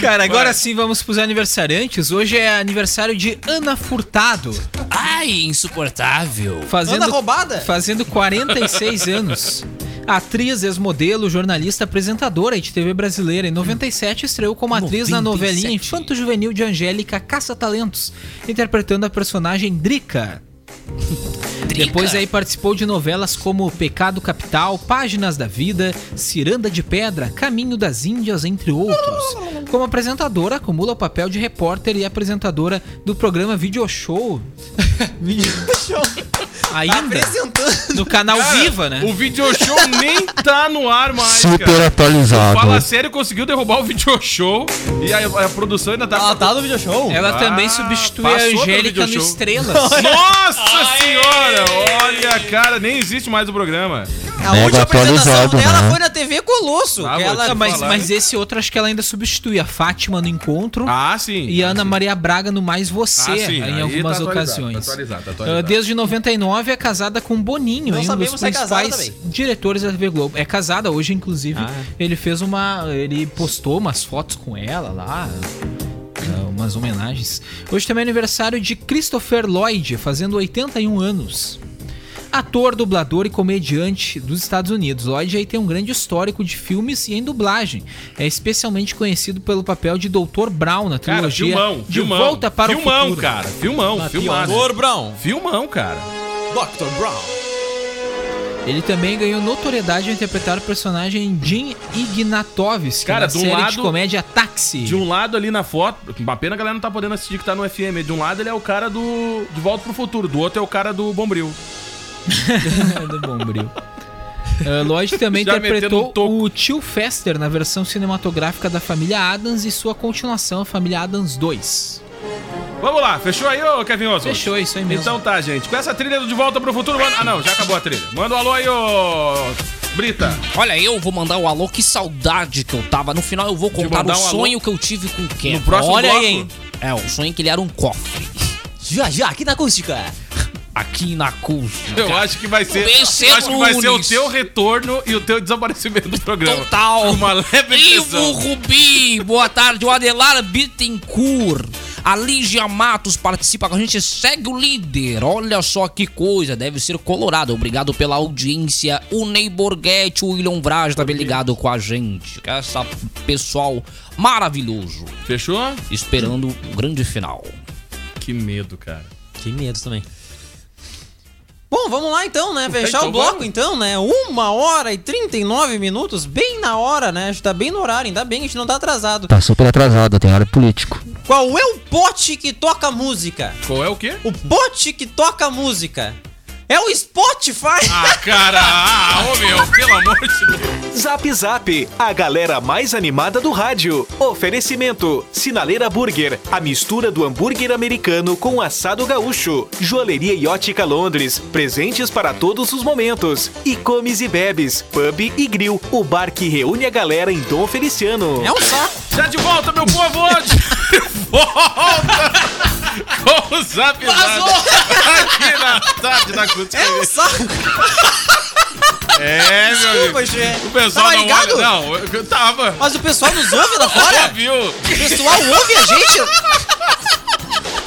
Cara, agora Vai. sim vamos pros aniversariantes. Hoje é aniversário de Ana Furtado, Ai, insuportável. fazendo Anda roubada? fazendo 46 anos. Atriz, ex-modelo, jornalista, apresentadora e de TV brasileira. Em 97 estreou como atriz na 97. novelinha Infanto Juvenil de Angélica Caça Talentos, interpretando a personagem <laughs> Drica. Depois aí participou de novelas como Pecado Capital, Páginas da Vida, Ciranda de Pedra, Caminho das Índias, entre outros. Como apresentadora, acumula o papel de repórter e apresentadora do programa Video Show. <laughs> Video Show. Ainda? Apresentando. No canal Cara, Viva, né? O video show nem tá no ar mais, Super cara. atualizado. Fala sério, conseguiu derrubar o video show e a, a produção ainda tá... Ela tá no video show? Ela Ah, também substitui a Angélica no show. Estrelas. <laughs> Nossa senhora! Olha, cara, nem existe mais o programa. A Mega última apresentação atualizado, dela né? foi na TV Colosso. Ah, ela... Ah, mas, falar, mas esse outro acho que ela ainda substitui a Fátima no Encontro Ah, sim. e a Ana Maria Braga no Mais Você Ah, sim, em aí algumas tá ocasiões. tá atualizado, tá Ah, atualizado. Desde 99 é casada com Boninho, Não hein, um dos é principais também. diretores da TV Globo. É casada hoje, inclusive. Ah. Ele fez uma. Ele postou umas fotos com ela lá. ah, Umas homenagens. Hoje também é aniversário de Christopher Lloyd, fazendo 81 anos. Ator, dublador e comediante dos Estados Unidos. Lloyd aí tem um grande histórico de filmes e em dublagem. É especialmente conhecido pelo papel de Dr. Brown na Cara, trilogia filmão, De filmão. Volta para filmão, o Futuro. cara. Filmão, filmado. Dr. Brown. Filmão, cara. Dr. Brown. Ele também ganhou notoriedade ao interpretar o personagem Jim Ignatovski Cara, na de um série de lado- comédia Táxi. De um lado ali na foto, uma pena a galera não tá podendo assistir que tá no FM. De um lado ele é o cara do De Volta pro Futuro, do outro é o cara do Bombril. <laughs> do Bombril. Uh, Lloyd também <laughs> Já interpretou um o tio Fester na versão cinematográfica da família Adams e sua continuação, a família Adams 2. Vamos lá, fechou aí, ô Kevin Oswald? Fechou, isso aí mesmo. Então tá, gente. Com essa trilha do De Volta pro Futuro. Manda... Ah, não, já acabou a trilha. Manda um alô aí, ô. Brita. Olha, eu vou mandar o alô, que saudade que eu tava. No final eu vou contar o um alô? sonho que eu tive com o Kevin. No próximo Olha bloco? aí, hein? É, o sonho que ele era um cofre. Já, já, aqui na acústica. Aqui na acústica. Eu acho que vai ser. Vencer eu acho que vai ser o teu retorno e o teu desaparecimento do programa. Total. Uma leve Ivo. Rubi, boa tarde. O Adelar Bittencourt. A Lígia Matos participa com a gente. Segue o líder. Olha só que coisa. Deve ser colorado. Obrigado pela audiência. O Ney Borghetti, o William Braz também ligado com a gente. Essa pessoal maravilhoso. Fechou? Esperando o grande final. Que medo, cara. Que medo também. Bom, vamos lá então, né? <laughs> Fechar Então o bloco vamos. então, né? Uma hora e 39 minutos, bem na hora, né? A gente tá bem no horário, ainda bem que a gente não tá atrasado. Tá super atrasado, tem hora político. Qual é o pote que toca música? Qual é o quê? O pote que toca música. É o Spotify! Ah, cara! Ah, ô meu, pelo amor de Deus. Zap Zap, a galera mais animada do rádio. Oferecimento: Sinaleira Burger, a mistura do hambúrguer americano com assado gaúcho. Joalheria e ótica Londres, presentes para todos os momentos. E Comes e Bebes, pub e grill, o bar que reúne a galera em Dom Feliciano. É um saco! Já de volta, meu povo! Hoje! <laughs> De volta! Com o Zap Zap aqui na tarde da Acústica. É um saco! É, meu amigo. Desculpa, Gê. O pessoal Tava não ligado? olha. Não, eu tava. Mas o pessoal nos ouve lá fora? viu? O pessoal ouve a gente?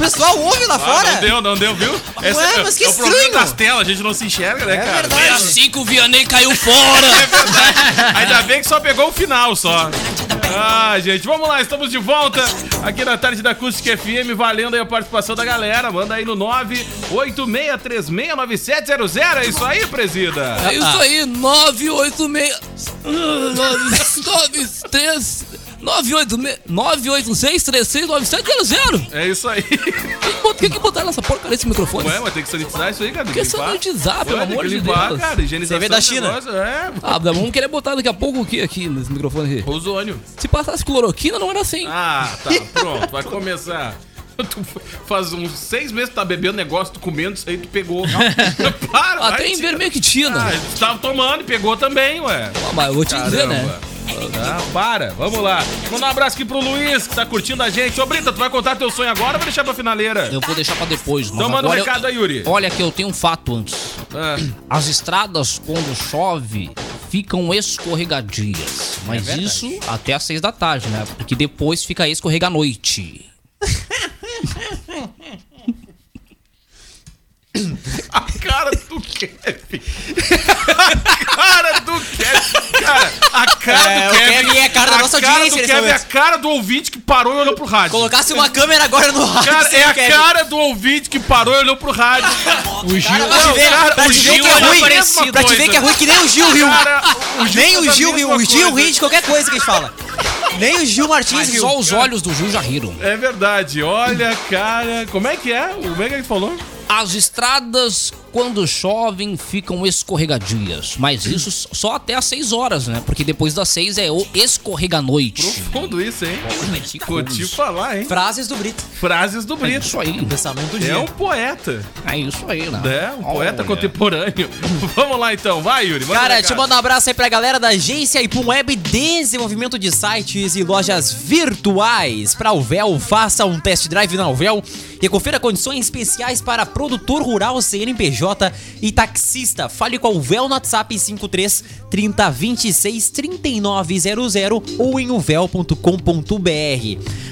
O pessoal ouve lá Ah, fora? não deu, não deu, viu? Esse Ué, é, mas que é o problema estranho. das telas, a gente não se enxerga, né, É cara? verdade. É assim que o Vianney caiu fora. <laughs> É verdade. Ainda bem que só pegou o final só. Ah, gente, vamos lá, estamos de volta aqui na tarde da Acústica FM, valendo aí a participação da galera. Manda aí no 986369700. É isso aí, presida. É isso aí, 986. 93. 986 369700. É isso aí. Por que, que botaram essa porcaria nesse microfone? Ué, mas tem que sanitizar isso aí, cara. tem Que sanitizar, pelo Ué, amor de limpar, Deus. cara. Higienização Você vê da China. negócio, É, Ah, vamos querer botar daqui a pouco o que aqui nesse microfone aqui? ozônio. Se passasse cloroquina, não era assim. Ah, tá, <laughs> pronto, vai começar. Tu faz uns seis meses que tá bebendo negócio, tu comendo isso aí, tu pegou. <laughs> Para, Até vai, em tira. vermectina. Ah, tu tava tomando e pegou também, ué. Ah, mas eu vou te dizer, né? Ah, para, vamos lá. Mandar um abraço aqui pro Luiz, que tá curtindo a gente. Ô, Brita, tu vai contar teu sonho agora ou vai deixar pra finaleira? Eu vou deixar pra depois. Mas Então manda um agora eu- recado aí, Yuri. Olha que eu tenho um fato antes. Ah, As estradas, quando chove, ficam escorregadias. Mas isso até às seis da tarde, né? Porque depois fica escorrega à noite. <laughs> a cara do Kevin. A cara do A cara É, do o Kevin, Kevin é a cara da nossa cara audiência do Kevin é a cara do ouvinte que parou e olhou pro rádio. Colocasse uma câmera agora no rádio. Cara, é o a Kevin. cara do ouvinte que parou e olhou pro rádio. O Gil. Pra te ver, cara, pra o te ver Gil que é ruim. a Pra te ver que é ruim que nem o Gil riu. Cara, o Nem o a Gil riu. O Gil ri de qualquer coisa que a gente fala. Nem o Gil Martins Mas riu. só os olhos do Gil já riram. É verdade, olha, cara. Como é que é? Como é que ele falou? As estradas, quando chovem, ficam escorregadias. Mas isso só até às 6 horas, né? Porque depois das 6 é o escorrega-noite. Profundo isso, hein? Curti coisa. falar, hein? Frases do Brito. Frases do É Brito. isso aí. Pensamento do É um poeta. É isso aí, né? É, um poeta Olha. contemporâneo. <laughs> Vamos lá então, vai, Yuri. Cara, recado. mandar um abraço aí pra galera da agência Ipum Web Desenvolvimento de Sites e Lojas Virtuais. Pra Uvel, faça um test drive na Uvel e confira condições especiais para produtor rural, CNPJ e taxista. Fale com a Uvel no WhatsApp 53 30 26 3900 ou em uvel.com.br.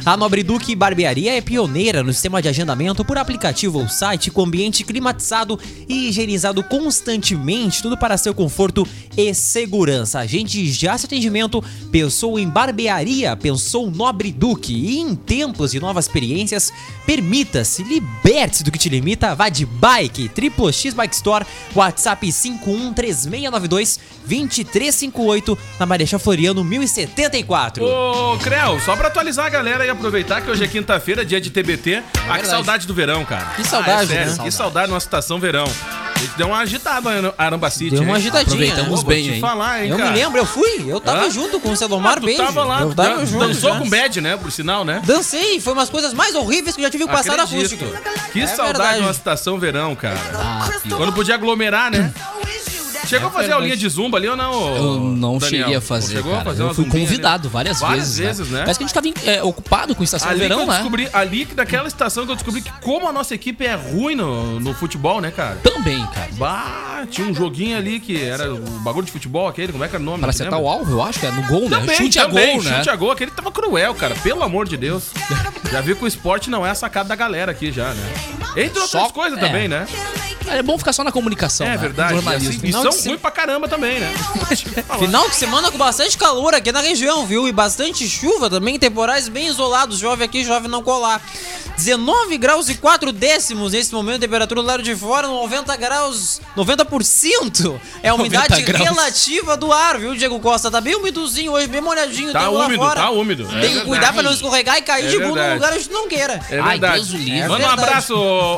A Nobre Duque Barbearia é pioneira no sistema de agendamento por aplicativo ou site com ambiente climatizado e higienizado constantemente, tudo para seu conforto e segurança. A gente já se atendimento pensou em barbearia, pensou Nobre Duque e em tempos de novas experiências, permita-se, liberte-se do que te limita, vá de bike, Triplo X Bike Store, WhatsApp 513692 2358 na Marechal Floriano 1074. Ô, Creu, só pra atualizar a galera e aproveitar que hoje é quinta-feira, dia de TBT. ah, que saudade do verão, cara. Que saudade, ah, é sério, né? Que saudade numa estação verão. A gente deu uma agitada em Arambacite. Deu uma agitadinha. Aproveitamos Pô, bem, hein? falar, hein, Eu cara. me lembro, eu fui, eu tava Hã? junto com o Selomar Ah, Beijo. tava lá, eu tava dan- junto. dançou já. com bad, né? Por sinal, né? Dancei, foi umas coisas mais horríveis que eu já tive que passar na Acredito. acústica. Que É saudade de uma estação verão, cara. Ah, Quando podia aglomerar, né? Chegou a fazer verdade. aulinha de zumba ali ou não? Eu não Daniel? cheguei a fazer, Chegou cara. a fazer eu fui convidado ali? várias, Várias vezes, vezes, né? Parece que a gente tava é, ocupado com estação Ali verão, que eu né? descobri, ali que naquela estação que eu descobri que como a nossa equipe é ruim no, no futebol, né, cara? Também, cara. Bah, tinha um joguinho ali que era o bagulho de futebol aquele, como é que era o nome? Para acertar lembra? o alvo, eu acho que é no gol, né? Também, chute a também, gol, né? Chute a gol, aquele tava cruel, cara. Pelo amor de Deus. já viu que o esporte não é a sacada da galera aqui já, né? Entre outras Só- coisas é. também, né? É bom ficar só na comunicação, É né? verdade. Jornalismo. assim, e Final são ruim pra caramba também, né? Final de semana com bastante calor aqui na região, viu? E bastante chuva também, temporais bem isolados. Chove aqui, chove não colar. 19 graus e 4 décimos nesse momento, temperatura do lado de fora, 90 graus, 90% é a <laughs> umidade 90 graus. relativa do ar, viu, Diego Costa? Tá bem umidozinho hoje, bem molhadinho. Tá úmido, fora. tá úmido. É Tem que verdade. cuidar pra não escorregar e cair É de bunda no lugar onde não queira. É Ai, verdade. Deus o livre. É manda um abraço, ô,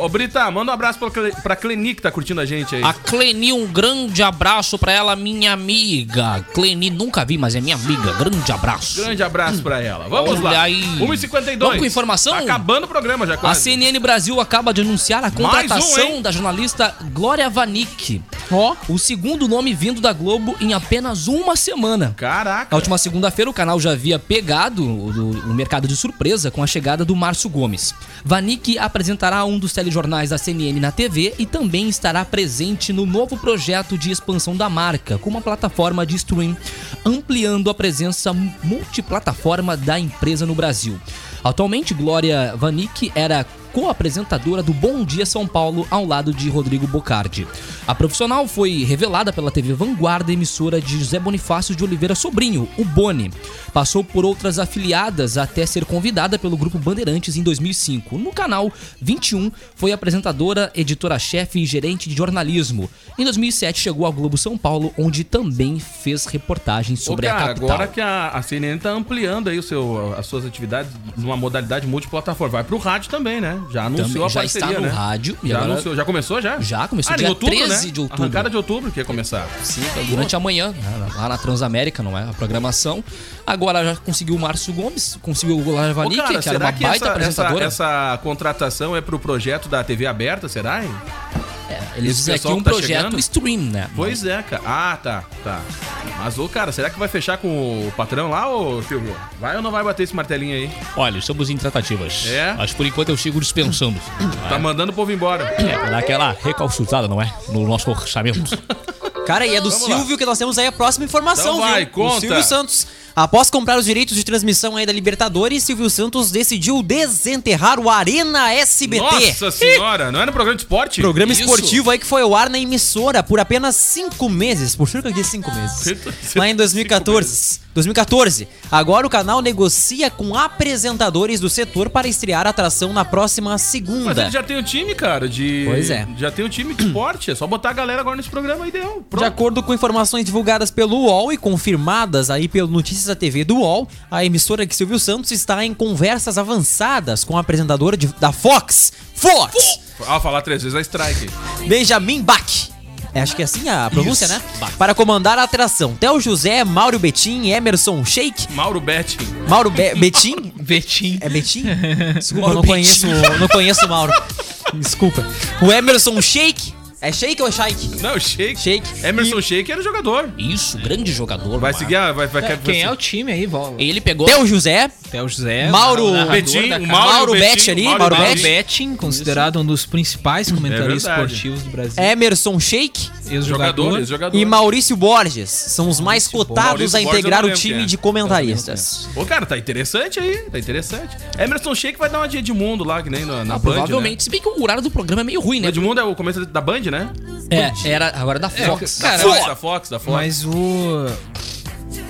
ô, ô, Brita, manda um abraço pra, Cle- pra Cleni que tá curtindo a gente aí. A Cleni, um grande abraço pra ela, minha amiga. Cleni, nunca vi, mas é minha amiga. Grande abraço. Grande abraço pra ela. Vamos Olha lá. aí. 1h52. Vamos com informação? Acabando o programa já A quase. CNN Brasil acaba de anunciar a um, contratação hein? da jornalista Glória Vanik. Ó. O segundo nome vindo da Globo em apenas uma semana. Caraca. Na última segunda-feira, o canal já havia pegado o, o mercado de surpresa com a chegada do Márcio Gomes. Vanik apresentará um dos telejornais da CNN na TV e também estará presente no novo projeto de expansão da marca, com uma plataforma de stream, ampliando a presença multiplataforma da empresa no Brasil. Atualmente, Glória Vanik era co-apresentadora do Bom Dia São Paulo ao lado de Rodrigo Bocardi. A profissional foi revelada pela TV Vanguarda, emissora de José Bonifácio de Oliveira Sobrinho, o Boni. Passou por outras afiliadas até ser convidada pelo Grupo Bandeirantes em 2005. No canal 21, foi apresentadora, editora-chefe e gerente de jornalismo. Em 2007, chegou ao Globo São Paulo, onde também fez reportagens sobre Ô, cara, a capital. agora que a, a CNN tá ampliando aí o seu, as suas atividades numa modalidade multiplataforma. Vai pro rádio também, né? Já anunciou Também a já parceria, está no né? rádio Já agora- anunciou, já começou já? Já começou ah, dia outubro, 13 né? de outubro. Arrancada de outubro que ia começar. Sim, durante a manhã, né, lá na Transamérica, não é? A programação. Agora já conseguiu o Márcio Gomes, conseguiu o cara, que era será uma que baita essa, apresentadora. Essa, essa contratação é pro projeto da TV aberta, será, hein? Eles esse dizem aqui um que tá projeto chegando? stream, né? Pois é, cara. Ah, tá, tá. Mas, ô, cara, será que vai fechar com o patrão lá, ô, Silvio? Vai ou não vai bater esse martelinho aí? Olha, estamos em tratativas. É? Mas por enquanto eu sigo dispensando. Tá mandando o povo embora. É, daquela recalchutada, não é? No nosso orçamento. Cara, e é do Vamos Silvio que nós temos aí a próxima informação, Então vai, viu? conta. O Silvio Santos. Após comprar os direitos de transmissão aí da Libertadores, Silvio Santos decidiu desenterrar o Arena SBT. Nossa senhora, não era um programa de esporte? Programa Isso. esportivo aí que foi ao ar na emissora por apenas cinco meses, por cerca de cinco meses. Lá em 2014. 2014. Agora o canal negocia com apresentadores do setor para estrear a atração na próxima Mas segunda. ele já tem um time, cara, de. Pois é. Já tem um time de esporte. É só botar a galera agora nesse programa e deu. De acordo com informações divulgadas pelo UOL e confirmadas aí pelo Notícias da TV do UOL, a emissora que Silvio Santos está em conversas avançadas com o apresentador de- da Fox, Fox, Ah, falar três vezes é strike. Benjamin Bach. É, acho que é assim a pronúncia, Isso, né? Para comandar a atração. Theo José, Mauro Betim, Emerson Sheik. Mauro Betting. Mauro Be Betim? <laughs> Betim. É Betim? <laughs> Desculpa, Mauro eu não conheço, não conheço o Mauro. Desculpa. O Emerson Sheik. É Sheik ou é Shake? Não, Shake. Shake. Emerson Shake era jogador. Isso, grande jogador. Vai mano. seguir a. Vai, vai, É, quer- quem é o time aí, Val? Ele pegou. Theo José. Theo José. Mauro Betim. Mauro, Mauro Betim, ali, Mauro Mauro considerado um dos principais comentaristas É esportivos do Brasil. Emerson Sheik. Ex-jogador. Jogadores, jogador. E Maurício Borges. São os mais cotados Maurício a Borges integrar o time é. de comentaristas. Pô, cara, tá interessante aí. Tá interessante. Emerson Shake vai dar uma de Edmundo lá, que nem na, na Ah, Band. provavelmente. Se bem que o horário do programa é meio ruim, Né? né? O Edmundo é o começo da Band, né? É, era agora da É, Fox. cara, da Fox, da Fox, da Fox. Mas o,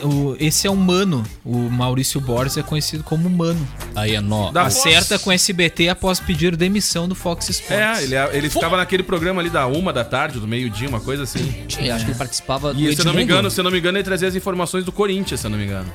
o. Esse é um mano. O Maurício Borges é conhecido como Mano. Aí é nó. Da Acerta Fox. com SBT após pedir demissão do Fox Sports. É, ele, ele ficava naquele programa ali da uma da tarde, do meio-dia, uma coisa assim. Tinha, Acho que ele participava do E se eu não me engano, se eu não me engano, ele trazia as informações do Corinthians, se eu não me engano.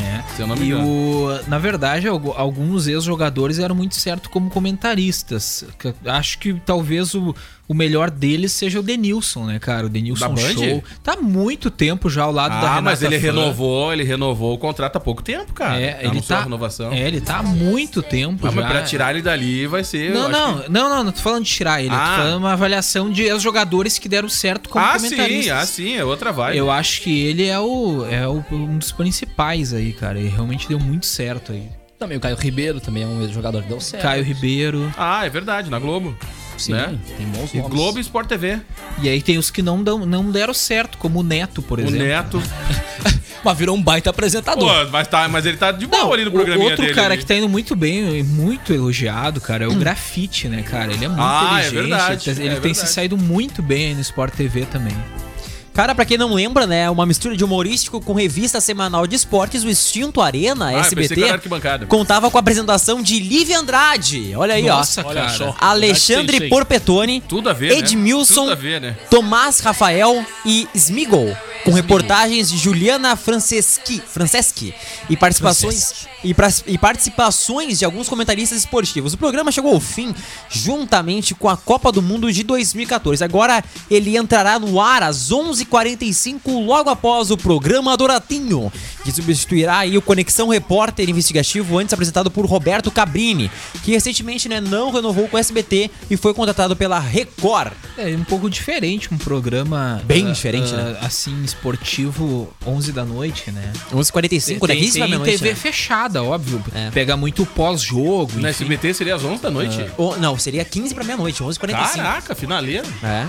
É. Se eu não me E engano. o, na verdade, algu- alguns ex-jogadores eram muito certo como comentaristas. Acho que talvez o, o melhor deles seja o Denilson, né, cara? O Denilson Da? Show. Tá muito tempo já ao lado da Ah, Renata mas ele Fã. renovou, ele renovou o contrato há pouco tempo, cara. É, ele Anunciou tá, renovação. é, ele tá há muito tempo Ah, já. mas pra tirar ele dali vai ser. Não, eu acho não, que- não, não, não tô falando de tirar ele. Ah. Tô falando uma avaliação de ex-jogadores que deram certo como Ah, sim, comentaristas. ah, sim, é outra vibe. Eu acho que ele é o é o- um dos principais aí, cara. Ele realmente deu muito certo aí. Também o Caio Ribeiro também é um jogador que deu certo. Caio Ribeiro. Ah, é verdade, na Globo. Sim, né? tem bons E nomes. Globo e Sport TV. E aí tem os que não, dão, não deram certo, como o Neto, por O exemplo. Neto. <laughs> Mas virou um baita apresentador. Pô, mas, tá, mas ele tá de boa Não, ali no o programinha outro dele. cara ali. que tá indo muito bem, e muito elogiado, cara, é o Grafite, né, cara? Ele é muito Ah, é inteligente. verdade, ele tá- ele é tem se verdade. saído muito bem aí no Sport TV também. Cara, pra quem não lembra, né, uma mistura de humorístico com revista semanal de esportes, o Extinto Arena, Ah, SBT, contava com a apresentação de Lívia Andrade. Olha aí, Nossa, ó. só. Alexandre. Porpetone, Tudo a ver, né? Edmilson, Tudo a ver, né? Tomás Rafael e Smigol, com reportagens de Juliana Franceschi, Franceschi e participações e, pra- e participações de alguns comentaristas esportivos. O programa chegou ao fim juntamente com a Copa do Mundo de 2014. Agora ele entrará no ar às 11h45 logo após o programa Doratinho, que substituirá aí o Conexão Repórter Investigativo antes apresentado por Roberto Cabrini, que recentemente né, não renovou com o SBT e foi contratado pela Record. É um pouco diferente, um programa. Bem ah, diferente, ah, né? Assim, esportivo, 11 da noite, né? 11h45, tem, daqui tem meia-noite, TV né? fechada, óbvio. É. Pega muito pós-jogo. Na. SBT seria às 11 da noite? Ou- não, seria 15 pra meia-noite, 11h45. Caraca, finaleira. É.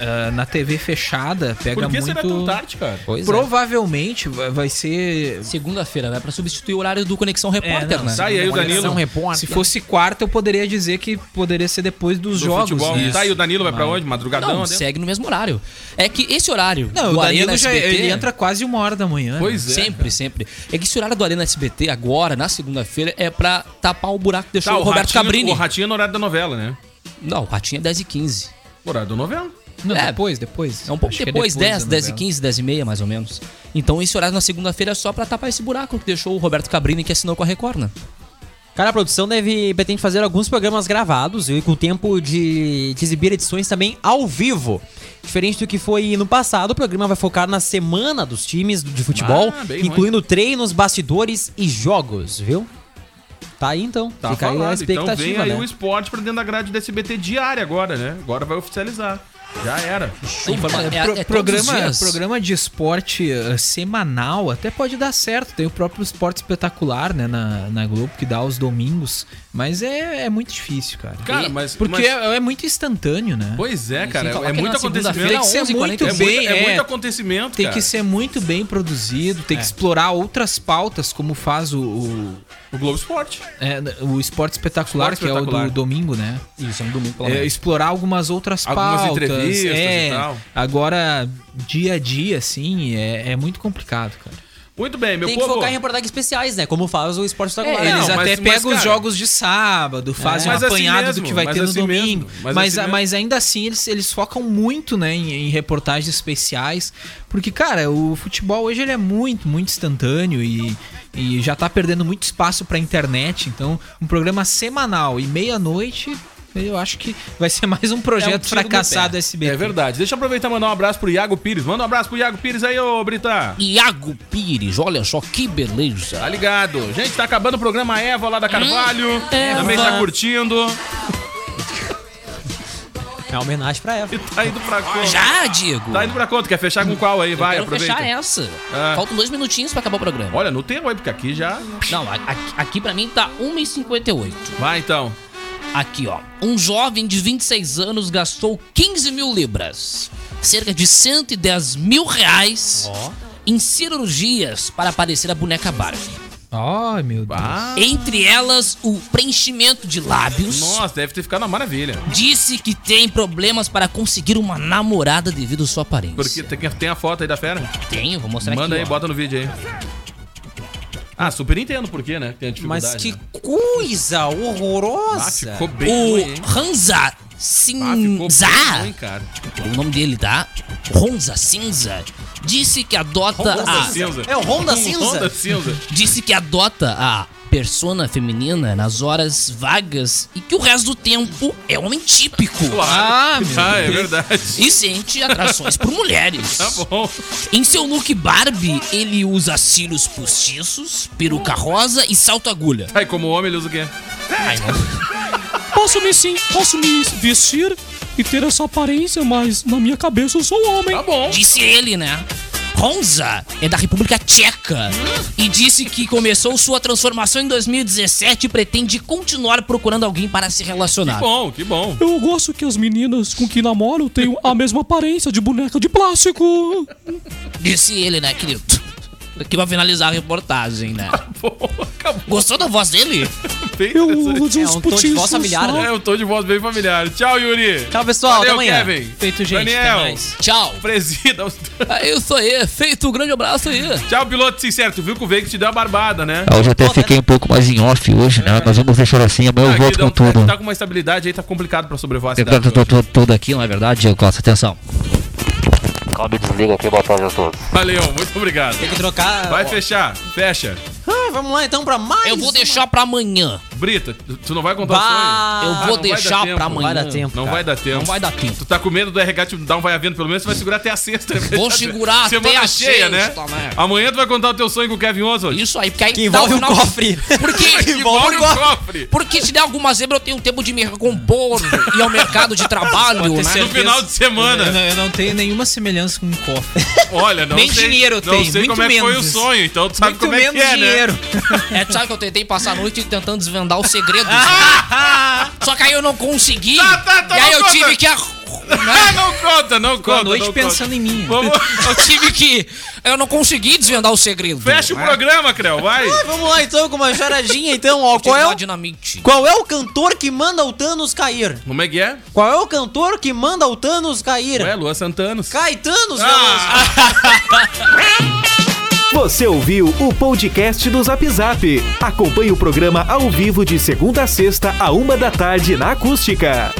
Ah, na TV fechada, pega Por que muito. será tão tarde, cara? Pois é. Provavelmente vai vai ser. Segunda-feira, vai pra substituir o horário do Conexão Repórter, não, né? Tá, e aí o Danilo Repórter. Se fosse quarta, eu poderia dizer que poderia ser depois dos do jogos. futebol. Isso. Tá, e o Danilo vai pra onde? Madrugadão? Não, dentro? segue no mesmo horário. É que esse horário Não, do o Danilo já SBT... ele entra quase uma hora da manhã. Pois é. Sempre, sempre. É que esse horário do Arena SBT, agora, na segunda-feira, é pra tapar o buraco que deixou Tá, o Roberto Ratinho- Cabrini. O Ratinho é no horário da novela, né? Não, o Ratinho é 10 e 15. Horário da novela. Não, É. depois, depois. É um pouco Acho que depois, 10, da 10 e novela. 15, 10 e meia, mais ou menos. Então esse horário na segunda-feira é só pra tapar esse buraco que deixou o Roberto Cabrini que assinou com a Record, né? Cara, a produção deve pretende fazer alguns programas gravados e com o tempo de, de exibir edições também ao vivo. Diferente do que foi no passado, o programa vai focar na semana dos times de futebol, Ah, incluindo treinos, bastidores e jogos, viu? Tá aí então. Tá Fica aí a falado. Então expectativa, vem aí né? o esporte pra dentro da grade do SBT diária agora, né? Agora vai oficializar. Já era. Informa- é- Pro- é todos programa, programa de esporte eh, semanal até pode dar certo. Tem o próprio esporte espetacular, né, na, na Globo, que dá aos domingos. Mas é, é muito difícil, cara. Cara, mas- Porque mas- é, é muito instantâneo, né? Pois é, cara. É muito acontecimento. Tem que ser 11h40, muito É, bem. muito, é é. muito acontecimento, Tem cara. que ser muito bem produzido, tem que explorar outras pautas, como faz o, o, O Globo Esporte. é, o Esporte Espetacular, Esporte que é o Espetacular. do domingo, né? Isso, é um domingo pela É, manhã. explorar algumas outras Algumas pautas. entrevistas é, e tal. Agora, dia a dia, assim, é, é muito complicado, cara. Muito bem, meu Tem que povo. focar em reportagens especiais, né? Como faz o esporte É, espetacular. eles não, até mas- pegam mas, os jogos de sábado, fazem Mas um assim apanhado mesmo, do que vai ter no assim domingo. mesmo, mas mas, assim mas ainda assim, eles, eles focam muito né, em, em reportagens especiais. Porque, cara, o futebol hoje ele é muito, muito instantâneo e, e já tá perdendo muito espaço pra internet. Então, um programa semanal e meia-noite, eu acho que vai ser mais um projeto tiro no fracassado. SBT. É verdade. Deixa eu aproveitar e mandar um abraço pro Iago Pires. Manda um abraço pro Iago Pires aí, ô Brita. Iago Pires, olha só que beleza. Tá ligado? Gente, tá acabando o programa Eva lá da Carvalho. Também tá curtindo. É uma homenagem pra ela. E tá indo pra conta. Já, Diego? Tá indo pra conta. Quer fechar com qual aí? Vai, Quero aproveita. fechar essa. Ah. Faltam dois minutinhos pra acabar o programa. Olha, no tempo aí, porque aqui já. Não, a- aqui, aqui pra mim tá 1h58. Vai então. Aqui, ó. Um jovem de 26 anos gastou 15 mil libras, cerca de 110 mil reais, em cirurgias para parecer a boneca Barbie. Ai, meu Deus. Ah, Entre elas, o preenchimento de lábios. nossa, deve ter ficado uma maravilha. Disse que tem problemas para conseguir uma namorada devido à sua aparência. Porque tem, tem a foto aí da fera? Tenho, vou mostrar Manda aqui. aí, ó. bota no vídeo aí. Ah, super entendo por quê, né? Tem a dificuldade. Mas que né? coisa Ah, horrorosa. ficou bem O ruim? Hansa Ah, Cinza, bem ruim, cara. o nome dele, tá? Ronza Cinza, disse que adota Honda a... Cinza. É o Honda Cinza. Honda cinza. Disse que adota a persona feminina nas horas vagas e que o resto do tempo é homem típico. Ah, meu Ah, é verdade. E sente atrações por mulheres. Tá bom. Em seu look Barbie, ele usa cílios postiços, peruca rosa e salto agulha. Aí, como homem, ele usa o quê? Ai, não. Posso me sim, posso me vestir e ter essa aparência, mas na minha cabeça eu sou homem. Tá bom. Disse ele, né? Ronza é da República Tcheca e disse que começou sua transformação em 2017 e pretende continuar procurando alguém para se relacionar. Que bom, que bom. Eu gosto que as meninas com que namoro tenham a mesma aparência de boneca de plástico. Disse ele, né, querido? Aqui pra finalizar a reportagem, né? <laughs> Pô, acabou. Gostou da voz dele? Bem Eu interessante. É um tom de voz familiar, né? É um tom de voz bem familiar. Tchau, Yuri. Tchau, pessoal. Valeu, até amanhã. Kevin. Feito, gente. Daniel. Tchau. Presida. <laughs> É isso aí. Feito. Um grande abraço aí. Tchau, piloto sincero. Tu viu que o Vegas te deu a barbada, né? Hoje até fiquei um pouco mais em off hoje, né? Mas vamos deixar assim, amanhã eu volto com tudo. Tá com uma estabilidade aí, tá complicado pra sobrevoar a Eu tô, tô, tô, tudo aqui, não é verdade, Diego Costa? Atenção. Calma, desliga aqui, boa tarde a todos. Valeu, muito obrigado. Tem que trocar. Vai ó. fechar, fecha. Ah, vamos lá então pra mais. Eu vou uma- deixar pra amanhã. Brita, tu- não vai contar Bah. o sonho? Eu Ah, vou não dar deixar pra Não amanhã. vai dar tempo. Não cara. vai dar tempo. Não vai dar tempo. Tu tá com medo do RH te dar um vai havendo, pelo menos tu vai segurar até a sexta. né? Vou <laughs> segurar até a cheia, né? sexta, né? Amanhã tu vai contar o teu sonho com o Kevin Oswald. Isso aí, porque aí Que envolve o um final- cofre. Porque, <laughs> Que envolve o cofre. porque se der alguma zebra eu tenho tempo de me recompor e ao mercado de trabalho, né? No final de semana. Eu não, eu não tenho nenhuma semelhança com um cofre. Olha, não Nem sei. dinheiro eu não tenho, sei muito como é que foi o menos. sonho, então tu sabe Muito como é menos que é, dinheiro. né? <laughs> É, tu sabe que eu tentei passar a noite tentando desvendar os segredos. né? Só que aí eu não consegui. Tá, tá, tá, e aí eu conta. tive que. ar- Ah, <laughs> não conta, não conta. noite não pensando conta. em mim. Vamos, <laughs> Eu tive que. Eu não consegui desvendar o segredo. fecha o programa, Creu, vai. Ah, vamos lá então com uma charadinha então, ó. Qual é, Qual o, dinamite? qual é o cantor que manda o Thanos cair? Como é que é? Qual é o cantor que manda o Thanos cair? Ué, Lua Santanos. Caetanos, Ah. Você ouviu o podcast do Zap Zap. Acompanhe o programa ao vivo de segunda a sexta, a uma da tarde na Acústica.